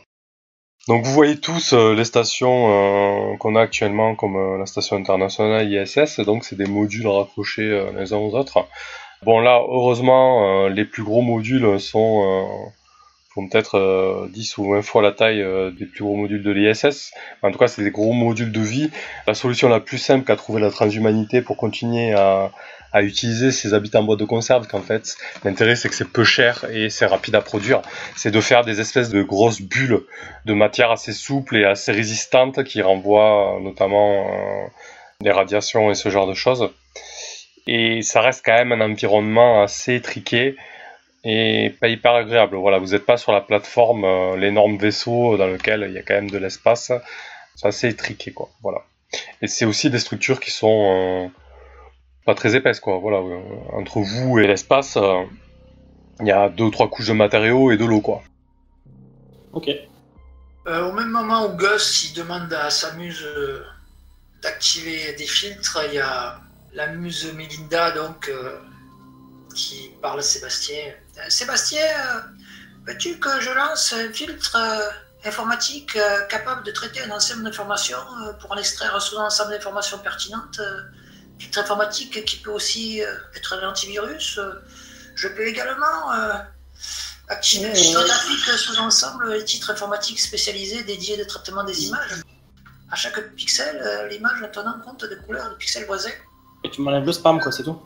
Donc vous voyez tous euh, les stations euh, qu'on a actuellement comme euh, la station internationale ISS, donc c'est des modules raccrochés les uns aux autres. Bon là, heureusement, les plus gros modules sont peut-être 10 ou 20 fois la taille des plus gros modules de l'ISS. En tout cas, c'est des gros modules de vie. La solution la plus simple qu'a trouvé la transhumanité pour continuer à, utiliser ces habitats en boîte de conserve qu'en fait l'intérêt c'est que c'est peu cher et c'est rapide à produire c'est de faire des espèces de grosses bulles de matière assez souple et assez résistante qui renvoient notamment euh, les radiations et ce genre de choses et ça reste quand même un environnement assez étriqué et pas hyper agréable voilà vous n'êtes pas sur la plateforme euh, l'énorme vaisseau dans lequel il y a quand même de l'espace c'est assez étriqué quoi voilà et c'est aussi des structures qui sont euh, pas très épaisse quoi. Voilà, euh, entre vous et l'espace, euh, il y a deux ou trois couches de matériaux et de l'eau quoi. Ok. Euh, au même moment où Gus il demande à sa muse d'activer des filtres, il y a la muse Melinda donc qui parle à Sébastien. Sébastien, veux-tu que je lance un filtre informatique capable de traiter un ensemble d'informations pour en extraire un sous-ensemble d'informations pertinentes filtre informatique qui peut aussi euh, être un antivirus. Euh, je peux également euh, activer un graphique sous ensemble les titres informatiques spécialisés dédiés au traitement des images. À chaque pixel, l'image en tenant compte des couleurs du pixel voisin. Et tu m'enlèves le spam, quoi, c'est tout.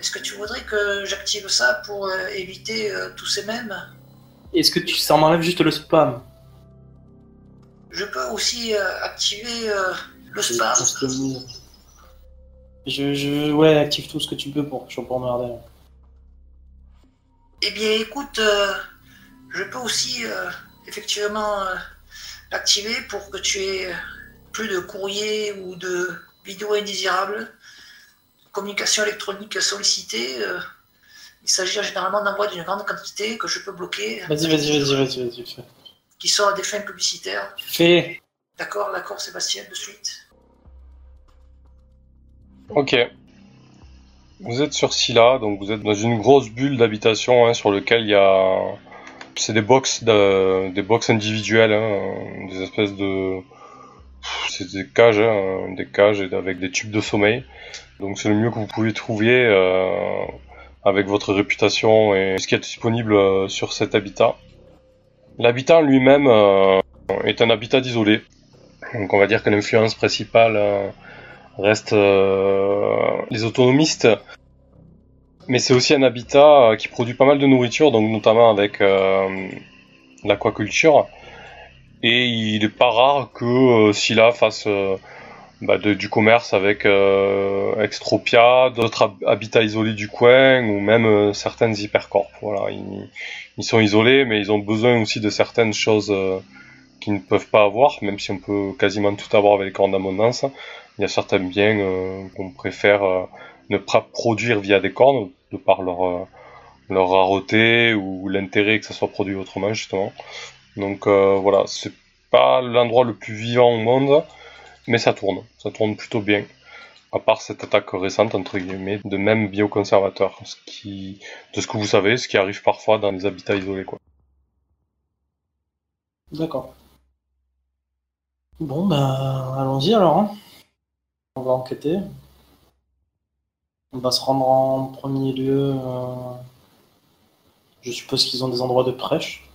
Est-ce que tu voudrais que j'active ça pour éviter tous ces mèmes? Est-ce que tu, ça m'enlève juste le spam? Je peux aussi activer le spam. Je, je, ouais, active tout ce que tu peux pour que je sois pas emmerdé. Eh bien, écoute, euh, je peux aussi euh, effectivement euh, l'activer pour que tu aies plus de courriers ou de vidéos indésirables, communication électronique sollicitée. il s'agit généralement d'envoi d'une grande quantité que je peux bloquer. Vas-y, vas-y, vas-y, vas-y, vas-y. Qui sont à des fins publicitaires. Fais. D'accord, d'accord, Sébastien, de suite. Ok. Vous êtes sur Scylla, donc vous êtes dans une grosse bulle d'habitation hein, sur lequel il y a... C'est des box, des box individuelles, hein, des espèces de... C'est des cages, hein, des cages avec des tubes de sommeil. Donc c'est le mieux que vous pouvez trouver euh, avec votre réputation et ce qui est disponible euh, sur cet habitat. L'habitat lui-même euh, est un habitat isolé. Donc on va dire que l'influence principale reste les autonomistes. Mais c'est aussi un habitat qui produit pas mal de nourriture, donc notamment avec l'aquaculture. Et il est pas rare que Scylla fasse bah, du commerce avec Extropia, d'autres habitats isolés du coin, ou même certaines hypercorps. Voilà, ils, sont isolés, mais ils ont besoin aussi de certaines choses qu'ils ne peuvent pas avoir, même si on peut quasiment tout avoir avec les cornes d'abondance il y a certains biens euh, qu'on préfère euh, ne pas produire via des cornes, de par leur, euh, leur rareté ou l'intérêt que ça soit produit autrement, justement. Donc voilà, c'est pas l'endroit le plus vivant au monde, mais ça tourne, ça tourne plutôt bien. À part cette attaque récente, entre guillemets, de même bioconservateurs, ce qui, de ce que vous savez, ce qui arrive parfois dans les habitats isolés, quoi. D'accord. Bon, bah, allons-y alors. Hein. On va enquêter. On va se rendre en premier lieu. Euh, je suppose qu'ils ont des endroits de prêche.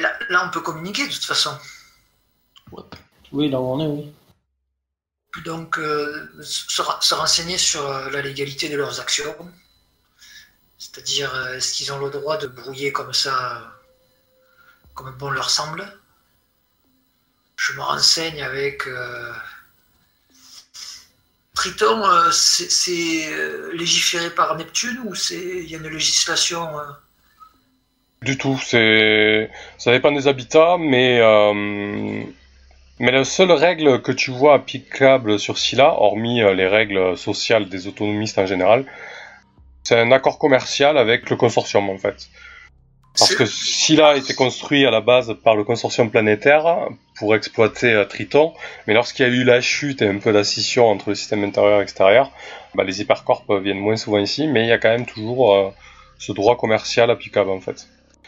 Là, on peut communiquer de toute façon. Oui, là où on est, oui. Donc, euh, se, renseigner sur euh, la légalité de leurs actions. C'est-à-dire, est-ce qu'ils ont le droit de brouiller comme ça, comme bon leur semble? Je me renseigne avec Triton, euh, c'est euh, légiféré par Neptune ou il y a une législation euh Du tout, c'est ça dépend des habitats, mais mais la seule règle que tu vois applicable sur Scylla, hormis les règles sociales des autonomistes en général, c'est un accord commercial avec le consortium en fait. Parce que Scylla a été construit à la base par le consortium planétaire pour exploiter euh, Triton, mais lorsqu'il y a eu la chute et un peu la scission entre le système intérieur et extérieur, bah, les hypercorps viennent moins souvent ici, mais il y a quand même toujours euh, ce droit commercial applicable en fait.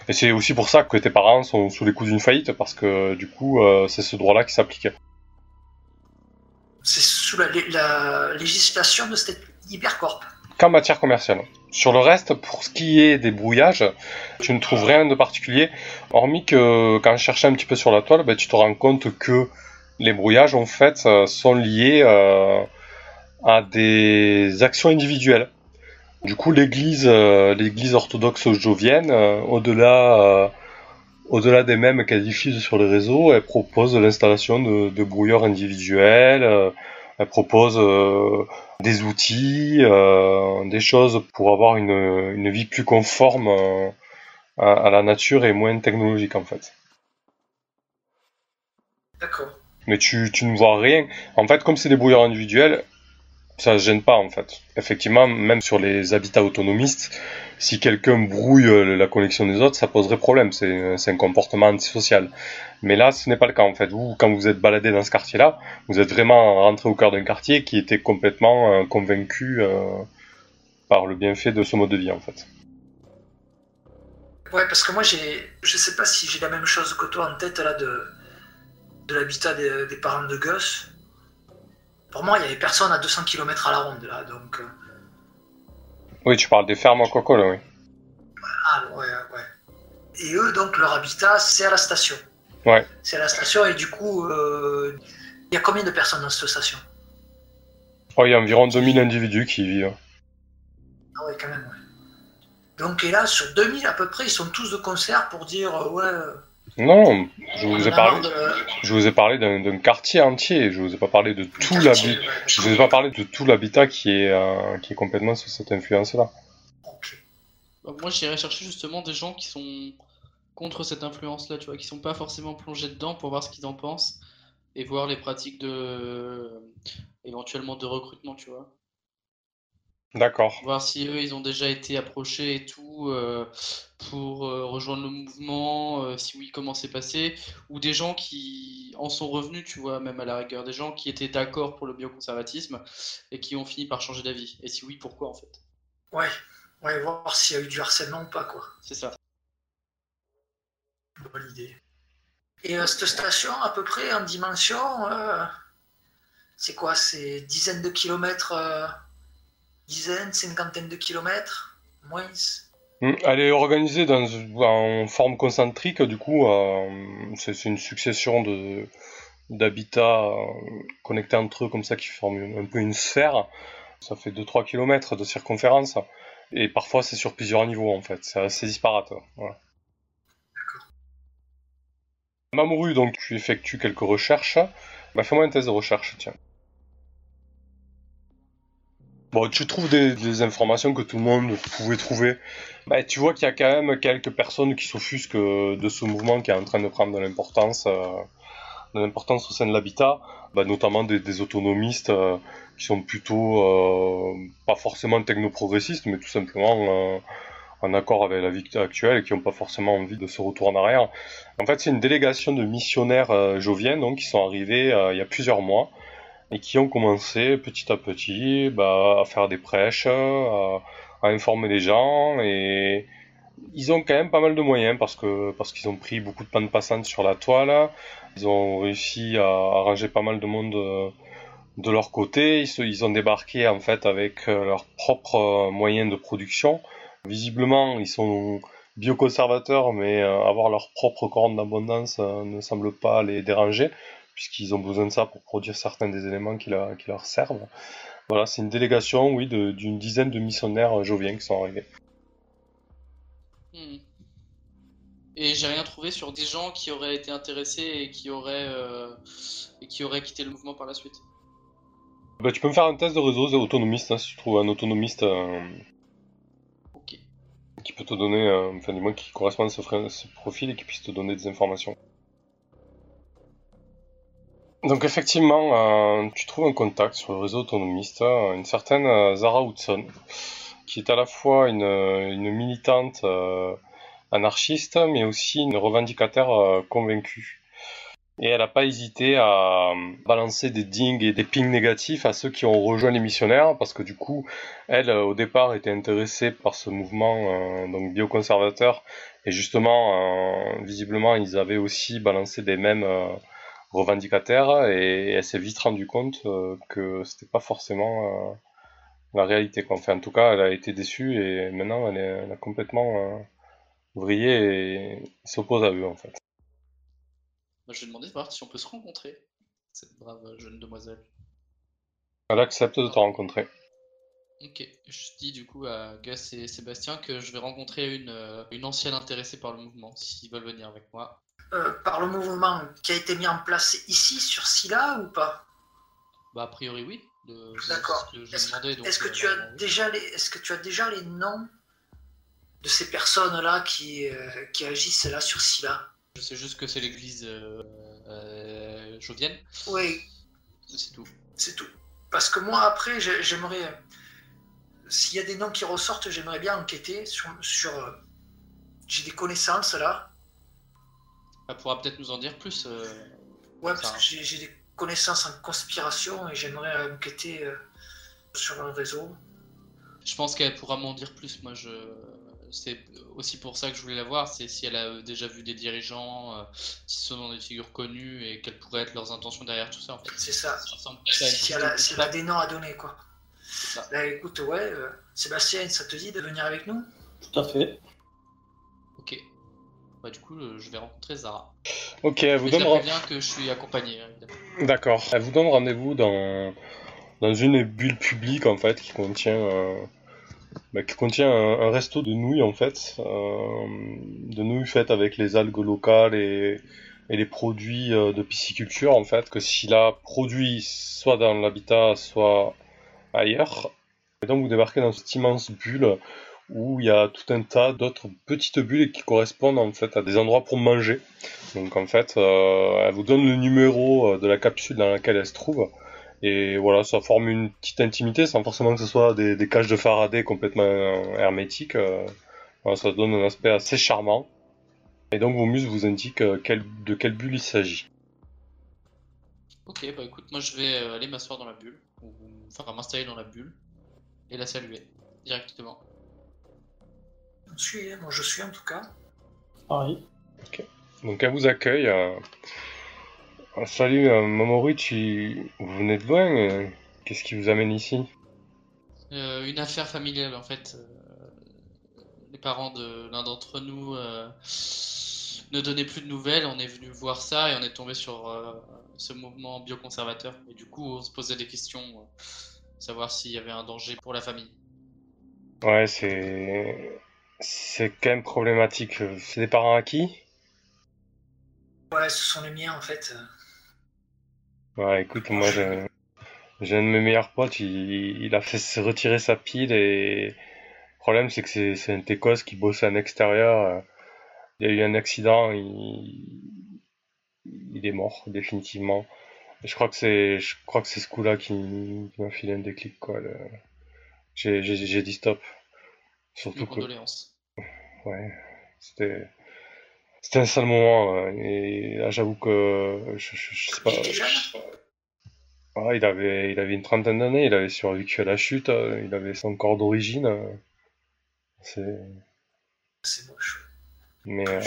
Et c'est aussi pour ça que tes parents sont sous les coups d'une faillite, parce que du coup, euh, c'est ce droit-là qui s'appliquait. C'est sous la, la législation de cette hypercorp. Qu'en matière commerciale. Sur le reste, pour ce qui est des brouillages, tu ne trouves rien de particulier, hormis que quand je cherchais un petit peu sur la toile, ben, tu te rends compte que les brouillages en fait euh, sont liés euh, à des actions individuelles. Du coup, l'Église, euh, l'Église orthodoxe jovienne, au-delà, au-delà des mêmes qu'elle diffuse sur les réseaux, elle propose l'installation de, de brouilleurs individuels. elle propose des outils, euh, des choses pour avoir une, une vie plus conforme euh, à, la nature et moins technologique en fait. D'accord. Mais tu, tu ne vois rien. En fait, comme c'est des brouilleurs individuels, ça ne gêne pas en fait. Effectivement, même sur les habitats autonomistes, si quelqu'un brouille euh, la connexion des autres, ça poserait problème. C'est un comportement antisocial. Mais là, ce n'est pas le cas en fait. Vous, quand vous êtes baladé dans ce quartier-là, vous êtes vraiment rentré au cœur d'un quartier qui était complètement euh, convaincu euh, par le bienfait de ce mode de vie en fait. Ouais, parce que moi, j'ai, je sais pas si j'ai la même chose que toi en tête là de, de l'habitat des, des parents de Gus pour moi, il n'y avait personne à 200 km à la ronde, là, donc... Euh. Oui, tu parles des fermes en coco, là, oui. Ah, ouais, ouais. Et eux, donc, leur habitat, c'est à la station. Ouais. C'est à la station, et du coup, euh, il y a combien de personnes dans cette station? Oh, il y a environ 2000 individus qui y vivent. Ah ouais, quand même, ouais. Donc, et là, sur 2000 à peu près, ils sont tous de concert pour dire, euh, ouais... Non, je vous ai parlé, je vous ai parlé d'un quartier entier. Je vous ai pas parlé de tout l'habitat. Je vous ai pas parlé de tout l'habitat qui est euh, qui est complètement sous cette influence-là. Bah, moi, j'irais chercher justement des gens qui sont contre cette influence-là, tu vois, qui sont pas forcément plongés dedans pour voir ce qu'ils en pensent et voir les pratiques de éventuellement de recrutement, tu vois. D'accord. Voir si eux, ils ont déjà été approchés et tout euh, pour euh, rejoindre le mouvement, euh, si oui, comment c'est passé, ou des gens qui en sont revenus, tu vois, même à la rigueur, des gens qui étaient d'accord pour le bioconservatisme et qui ont fini par changer d'avis. Et si oui, pourquoi en fait? Ouais, ouais, voir s'il y a eu du harcèlement ou pas, quoi. C'est ça. Bonne idée. Et cette station, à peu près en dimension, c'est quoi? C'est dizaines de kilomètres dizaine, cinquantaine de kilomètres, moins. Hmm, elle est organisée dans, en forme concentrique, du coup, euh, c'est une succession de d'habitats euh, connectés entre eux comme ça qui forment un peu une sphère. Ça fait 2-3 km de circonférence. Et parfois c'est sur plusieurs niveaux en fait. C'est assez disparate. Voilà. Mamoru, donc tu effectues quelques recherches. Bah, Fais-moi un test de recherche, tiens. Bon, tu trouves des, informations que tout le monde pouvait trouver. Bah, tu vois qu'il y a quand même quelques personnes qui s'offusquent euh, de ce mouvement qui est en train de prendre de l'importance, euh, de l'importance au sein de l'habitat, bah, notamment des, autonomistes euh, qui sont plutôt pas forcément technoprogressistes, mais tout simplement en accord avec la vie actuelle et qui n'ont pas forcément envie de se retourner en arrière. En fait, c'est une délégation de missionnaires joviens donc, qui sont arrivés il y a plusieurs mois et qui ont commencé petit à petit bah, à faire des prêches, à, informer les gens et ils ont quand même pas mal de moyens parce que parce qu'ils ont pris beaucoup de pannes passantes sur la toile, ils ont réussi à arranger pas mal de monde euh, de leur côté, ils, ils ont débarqué en fait avec euh, leurs propres euh, moyens de production. Visiblement, ils sont bioconservateurs, mais avoir leur propre corne d'abondance ne semble pas les déranger puisqu'ils ont besoin de ça pour produire certains des éléments qui, leur servent. Voilà, c'est une délégation, oui, d'une dizaine de missionnaires joviens qui sont arrivés. Hmm. Et j'ai rien trouvé sur des gens qui auraient été intéressés et qui auraient, euh, et qui auraient quitté le mouvement par la suite. Bah, tu peux me faire un test de réseau autonomiste, hein, si tu trouves un autonomiste euh, qui peut te donner, euh, enfin du moins qui correspond à ce, ce profil et qui puisse te donner des informations. Donc effectivement, euh, tu trouves un contact sur le réseau autonomiste, euh, une certaine euh, Zara Hudson, qui est à la fois une, militante anarchiste, mais aussi une revendicataire euh, convaincue. Et elle n'a pas hésité à balancer des dings et des pings négatifs à ceux qui ont rejoint les missionnaires, parce que du coup, elle, au départ, était intéressée par ce mouvement donc bioconservateur, et justement, visiblement, ils avaient aussi balancé des mêmes revendicataires, et, elle s'est vite rendue compte que c'était pas forcément la réalité. Quoi. Enfin, en tout cas, elle a été déçue et maintenant elle, est, a complètement euh, vrillé et s'oppose à eux en fait. je vais demander de voir si on peut se rencontrer, cette brave jeune demoiselle. Elle accepte de te rencontrer. Ok, je dis du coup à Gus et Sébastien que je vais rencontrer une, euh, une ancienne intéressée par le mouvement, s'ils veulent venir avec moi. Euh, par le mouvement qui a été mis en place ici, sur Scylla, ou pas? Bah, a priori, oui. D'accord. Est-ce que, tu as déjà les, est-ce que tu as déjà les noms de ces personnes-là qui, euh, qui agissent là sur Scylla Je sais juste que c'est l'église euh, euh, Jovienne. Oui. C'est tout. C'est tout. Parce que moi, après, j'aimerais. S'il y a des noms qui ressortent, j'aimerais bien enquêter sur. sur j'ai des connaissances là. Elle pourra peut-être nous en dire plus. ouais, parce que j'ai des connaissances en conspiration et j'aimerais enquêter euh, sur un réseau. Je pense qu'elle pourra m'en dire plus. Moi, je... c'est aussi pour ça que je voulais la voir. C'est si elle a euh, déjà vu des dirigeants, euh, si ce sont des figures connues et quelles pourraient être leurs intentions derrière tout ça. En fait. C'est ça. si, elle a, des noms à donner, quoi. Bah, écoute, ouais, Sébastien, ça te dit de venir avec nous? Tout à fait. Bah, du coup, je vais rencontrer Zara. Ok, elle vous donne. bien que je suis accompagné. Hein, D'accord. Elle vous donne rendez-vous dans dans une bulle publique en fait qui contient euh, bah, qui contient un, resto de nouilles en fait, euh, de nouilles faites avec les algues locales et, et les produits euh, de pisciculture en fait que s'il a produit soit dans l'habitat soit ailleurs. Et donc vous débarquez dans cette immense bulle où il y a tout un tas d'autres petites bulles qui correspondent en fait à des endroits pour manger. Donc en fait, euh, elle vous donne le numéro euh, de la capsule dans laquelle elle se trouve. Et voilà, ça forme une petite intimité sans forcément que ce soit des, des cages de Faraday complètement euh, hermétiques. ça donne un aspect assez charmant. Et donc vos muses vous indiquent de quelle bulle il s'agit. Ok, bah écoute, moi je vais aller m'asseoir dans la bulle, enfin m'installer dans la bulle, et la saluer directement. Je suis, moi je suis en tout cas. Pareil. Ok. Donc elle vous accueille. Euh... Salut euh, Mamoru, vous venez de loin euh, Qu'est-ce qui vous amène ici? Euh, Une affaire familiale en fait. Euh, les parents de l'un d'entre nous ne donnaient plus de nouvelles. On est venu voir ça et on est tombé sur ce mouvement bioconservateur. Et du coup, on se posait des questions, savoir s'il y avait un danger pour la famille. Ouais, c'est c'est quand même problématique. C'est des parents à qui Ouais, ce sont les miens en fait. Ouais, écoute, moi j'ai un de mes meilleurs potes, il, a fait retirer sa pile et le problème c'est que c'est un Técos qui bossait en extérieur. Il y a eu un accident, il, il est mort définitivement. je crois que c'est je crois que c'est ce coup-là qui, m'a filé un déclic quoi. J'ai dit stop. Surtout condoléances. Ouais, c'était. C'était un sale moment, et là j'avoue que je, je, sais pas. il avait, il avait une trentaine d'années, il avait survécu à la chute, il avait son corps d'origine. C'est. C'est moche. Mais. Euh...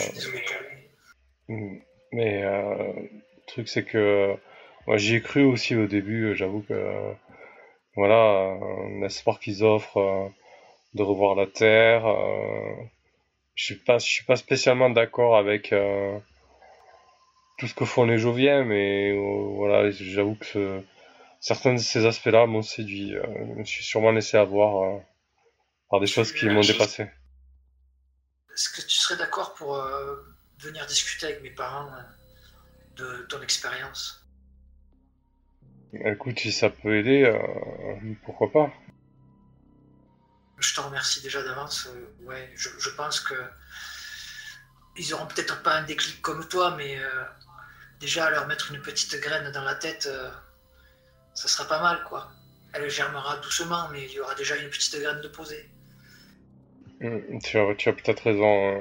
Mais euh, le truc c'est que moi j'y ai cru aussi au début, j'avoue que voilà, un espoir qu'ils offrent de revoir la Terre. Euh, je suis pas, je suis pas spécialement d'accord avec euh, tout ce que font les Joviens, mais euh, voilà, j'avoue que certains de ces aspects-là m'ont séduit. je me suis sûrement laissé avoir par des choses qui m'ont dépassé. Est-ce que tu serais d'accord pour venir discuter avec mes parents de ton expérience? Écoute, si ça peut aider, pourquoi pas je te remercie déjà d'avance. Euh, ouais, je, pense que ils auront peut-être pas un déclic comme toi, mais euh, déjà leur mettre une petite graine dans la tête, euh, ça sera pas mal, quoi. Elle germera doucement, mais il y aura déjà une petite graine de poser. Mm, Tu as, tu as peut-être raison.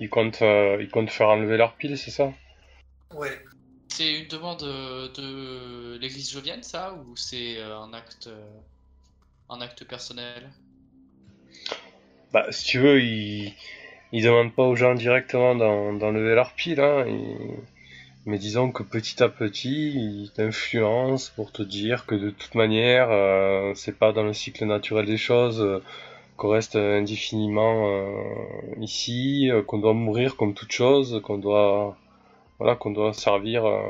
Ils comptent, euh, ils comptent faire enlever leur pile, c'est ça? Ouais. C'est une demande de l'église jovienne, ça, ou c'est un acte, un acte personnel? Bah, si tu veux, ils, ils demandent pas aux gens directement d'en- d'enlever leur pile, hein. Mais disons que petit à petit, ils t'influencent pour te dire que de toute manière, euh, c'est pas dans le cycle naturel des choses euh, qu'on reste indéfiniment euh, ici, euh, qu'on doit mourir comme toute chose, qu'on doit, voilà, qu'on doit servir euh,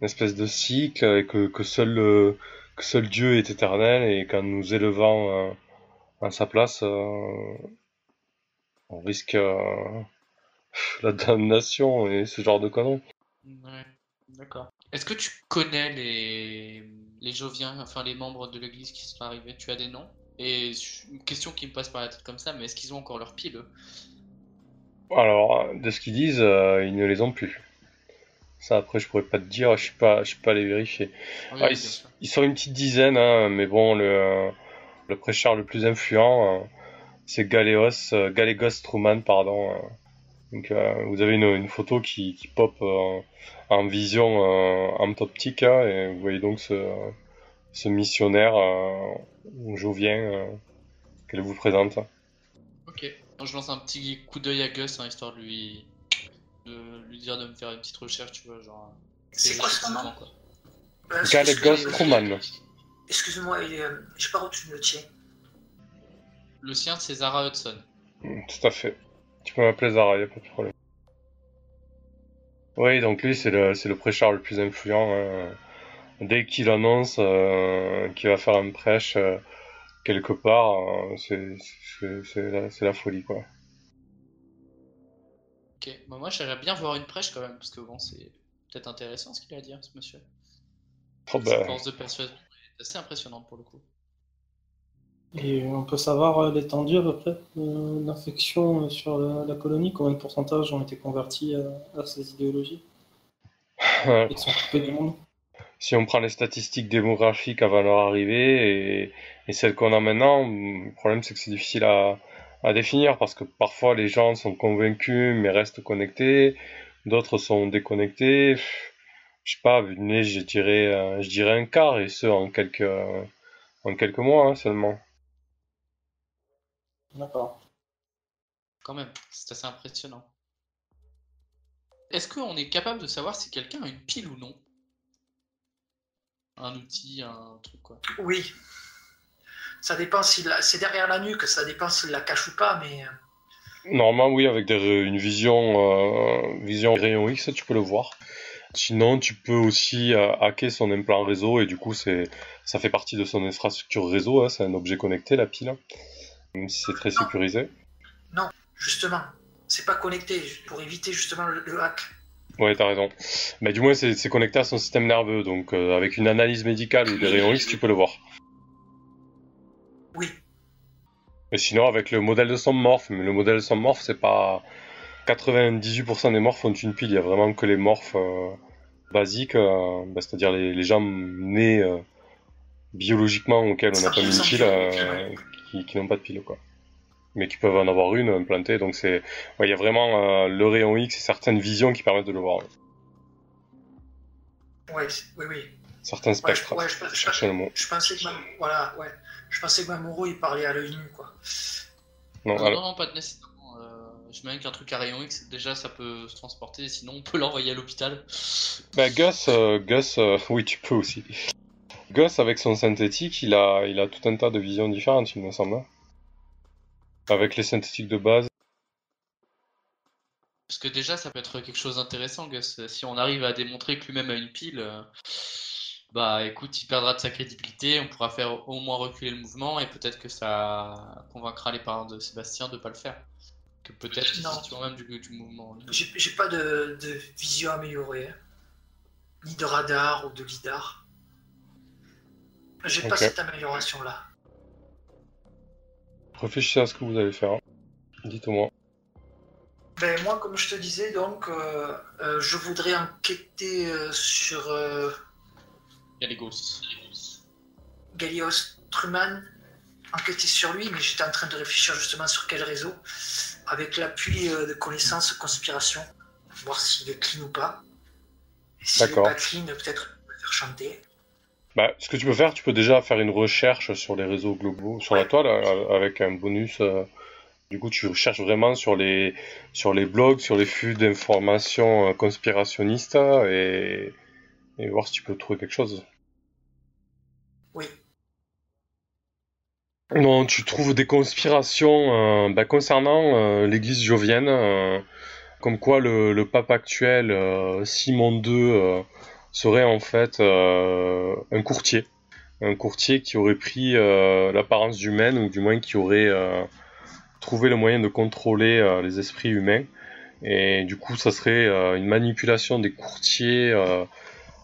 une espèce de cycle et que, que seul, que seul Dieu est éternel et qu'en nous élevant à sa place, euh, on risque euh, <laughs> la damnation et ce genre de conneries. Ouais, d'accord. Est-ce que tu connais les, les Joviens, enfin les membres de l'église qui sont arrivés? Tu as des noms? Et une question qui me passe par la tête comme ça, mais est-ce qu'ils ont encore leur pile, Alors, de ce qu'ils disent, euh, ils ne les ont plus. Ça, après, je pourrais pas te dire, je suis pas, je suis pas allé vérifier. Ah oui, Ah, ils, ils sont une petite dizaine, hein, mais bon, le, le prêcheur le plus influent, euh, c'est Galéos, euh, Galégos Truman, pardon. euh. Donc, euh, vous avez une, une photo qui, qui pop euh, en vision euh, en optique, hein, et vous voyez donc ce, ce missionnaire euh, jovien euh, qu'elle vous présente. Ok. Je lance un petit coup d'œil à Gus, hein, histoire de lui, de lui dire de me faire une petite recherche, tu vois, genre. C'est quoi son nom excuse- Truman. Excuse-moi, euh, j'ai pas retenu le tien. Le sien, c'est Zara Hudson. Mm, Tout à fait. Tu peux m'appeler Zara, y a pas de problème. Oui, donc lui, c'est le, c'est le prêcheur le plus influent. hein. Dès qu'il annonce euh, qu'il va faire un prêche euh, quelque part, euh, c'est, c'est, c'est la, c'est la folie, quoi. Ok. Bah, moi, j'aimerais bien voir une prêche quand même, parce que bon, c'est peut-être intéressant ce qu'il a à dire, ce monsieur. Oh, bah, force de persuasion? Assez impressionnante pour le coup. Et on peut savoir euh, l'étendue à peu près euh, d'infection euh, sur la, la colonie, combien de pourcentage ont été convertis à, à ces idéologies? Qui sont coupés du monde? Si on prend les statistiques démographiques avant leur arrivée et, et celles qu'on a maintenant, le problème c'est que c'est difficile à, à définir parce que parfois les gens sont convaincus mais restent connectés, d'autres sont déconnectés. Je sais pas, vu le nez, je dirais, euh, je dirais un quart et ce en quelques, euh, en quelques mois hein, seulement. D'accord. Quand même, c'est assez impressionnant. Est-ce qu'on est capable de savoir si quelqu'un a une pile ou non? Un outil, un truc quoi. Oui. Ça dépend s'il la- c'est derrière la nuque, ça dépend s'il la cache ou pas, mais euh, Normalement, oui, avec des, une vision, euh, vision rayon X, tu peux le voir. Sinon, tu peux aussi euh, hacker son implant réseau et du coup, c'est, ça fait partie de son infrastructure réseau. hein, c'est un objet connecté, la pile, même si c'est très sécurisé. justement, c'est pas connecté pour éviter justement le, le hack. Ouais, t'as raison. Mais du moins, c'est, c'est connecté à son système nerveux, donc euh, avec une analyse médicale ou des rayons X, tu peux le voir. Oui. Mais sinon, avec le modèle de son morph, mais le modèle de son morph, c'est pas. 98% des morphs ont une pile, il y a vraiment que les morphs euh, basiques, euh, bah, c'est-à-dire les, les gens nés euh, biologiquement auxquels on n'a pas mis une pile, euh, qui, qui n'ont pas de pile, quoi. Mais qui peuvent en avoir une implantée, donc c'est. ouais, il y a vraiment euh, le rayon X et certaines visions qui permettent de le voir. Ouais, oui, oui. Certains Ouais, je, spectres. ouais, je, je- Cherchez le mot. je pensais que voilà, ouais. Je pensais que Mamoru il parlait à l'œil nu, quoi. Non, Non, alors- non, non, pas de nécessairement. J'imagine qu'un truc à rayon X, déjà, ça peut se transporter, sinon on peut l'envoyer à l'hôpital. Bah, Gus, euh, Gus euh, <laughs> oui, tu peux aussi. Gus, avec son synthétique, il a, il a tout un tas de visions différentes, il me semble. hein. Avec les synthétiques de base. Parce que déjà, ça peut être quelque chose d'intéressant, Gus. Si on arrive à démontrer que lui-même a une pile, euh, bah écoute, il perdra de sa crédibilité, on pourra faire au moins reculer le mouvement, et peut-être que ça convaincra les parents de Sébastien de pas le faire. Que peut-être vois même du, du mouvement. J'ai pas de, de vision améliorée, hein. ni de radar ou de lidar. J'ai pas cette amélioration-là. Réfléchissez à ce que vous allez faire. hein. Dites-moi. Ben, moi, comme je te disais, donc, euh, euh, je voudrais enquêter euh, sur euh, ghosts. Galios Truman enquêté sur lui, mais j'étais en train de réfléchir justement sur quel réseau, avec l'appui euh, de connaissances conspiration, voir s'il est clean ou pas. Et s'il n'est D'accord. pas clean, peut-être le faire chanter. Bah, ce que tu peux faire, tu peux déjà faire une recherche sur les réseaux globaux, sur la toile, euh, avec un bonus. euh, du coup, tu cherches vraiment sur les, sur les blogs, sur les flux d'informations conspirationnistes et, et voir si tu peux trouver quelque chose. Oui. Non, tu trouves des conspirations euh, bah, concernant euh, l'église jovienne, euh, comme quoi le, le pape actuel, Simon II, serait en fait un courtier. Un courtier qui aurait pris euh, l'apparence humaine, ou du moins qui aurait euh, trouvé le moyen de contrôler euh, les esprits humains. Et du coup, ça serait une manipulation des courtiers,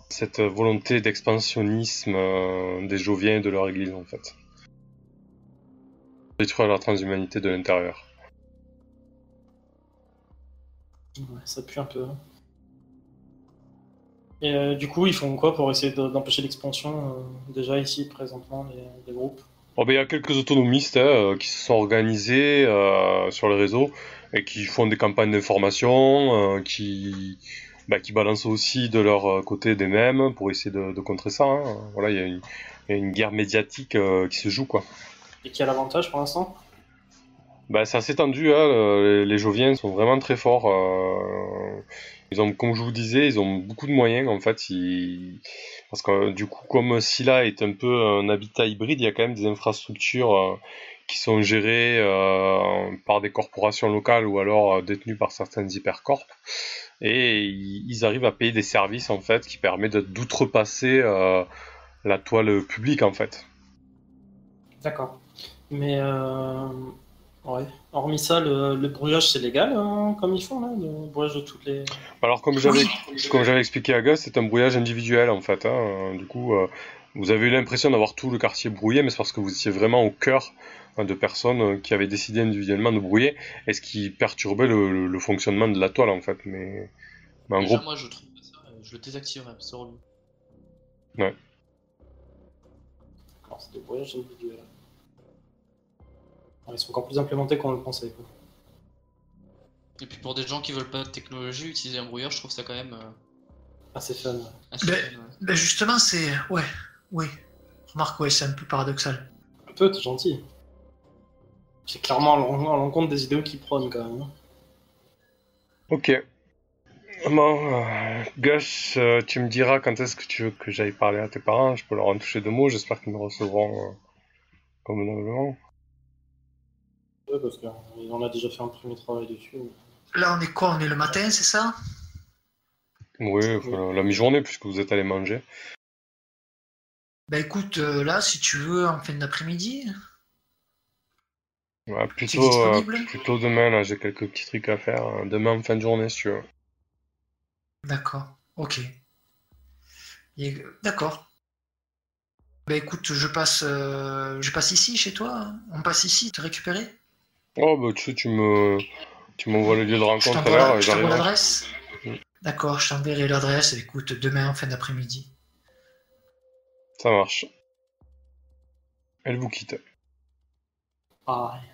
cette volonté d'expansionnisme des joviens et de leur église en fait détruire la transhumanité de l'intérieur. Ouais, ça pue un peu. Et euh, du coup, ils font quoi pour essayer de- d'empêcher l'expansion euh, déjà ici présentement les, les groupes? Oh, ben, il y a quelques autonomistes hein, euh, qui se sont organisés euh, sur les réseaux et qui font des campagnes d'information, euh, qui, bah, qui balancent aussi de leur côté des mêmes pour essayer de, de contrer ça. hein. Voilà, il y, a une- il y a une guerre médiatique qui se joue quoi. Et qui a l'avantage pour l'instant? Bah, c'est assez tendu, hein, le- les, les Joviens sont vraiment très forts. euh, ils ont, comme je vous disais, ils ont beaucoup de moyens en fait. Ils... Parce que du coup, comme Scylla est un peu un habitat hybride, il y a quand même des infrastructures euh, qui sont gérées euh, par des corporations locales ou alors détenues par certaines hypercorps. Et ils, arrivent à payer des services en fait qui permettent d'outrepasser la toile publique en fait. D'accord. Mais euh, ouais. Hormis ça, le, le brouillage c'est légal hein, comme ils font là, le brouillage de toutes les. Alors comme j'avais Oui. comme j'avais expliqué à Gus, c'est un brouillage individuel en fait. hein. Du coup, euh, vous avez eu l'impression d'avoir tout le quartier brouillé, mais c'est parce que vous étiez vraiment au cœur hein, de personnes euh, qui avaient décidé individuellement de brouiller, et ce qui perturbait le, le- le fonctionnement de la toile en fait. Mais, mais en Déjà, gros, moi, je trouve ça, je le désactiverai, c'est relou. Alors, c'est des brouillages individuels. Ils sont encore plus implémentés qu'on le pensait. Quoi. Et puis pour des gens qui veulent pas de technologie, utiliser un brouilleur, je trouve ça quand même euh, Assez fun. assez Ben- fun, ouais. Ben justement, c'est. Ouais, oui. Remarque, ouais, c'est un peu paradoxal. Un peu, t'es gentil. C'est clairement à l'en- à l'encontre des idéaux qu'ils prônent quand même. hein. ok. Bon, euh, Gus, euh, tu me diras quand est-ce que tu veux que j'aille parler à tes parents. Je peux leur en toucher deux mots. J'espère qu'ils me recevront euh, convenablement. Parce qu'on a déjà fait un premier travail dessus. Là, on est quoi? On est le matin, c'est ça? Oui, enfin, la mi-journée puisque vous êtes allé manger. Ben écoute, euh, là, si tu veux, en fin d'après-midi. Ouais, plutôt, euh, plutôt demain, là, j'ai quelques petits trucs à faire. hein. Demain en fin de journée, si tu veux. D'accord, ok. Et- D'accord. Ben écoute, je passe, euh, je passe ici chez toi. hein. On passe ici, te récupérer? Oh, bah, tu sais, tu me, tu m'envoies le lieu de rencontre à t'envoie l'heure la- et je t'envoie j'arrive. l'adresse Mm. D'accord, je t'enverrai l'adresse. Écoute, demain en fin d'après-midi. Ça marche. Elle vous quitte. Ah, ouais.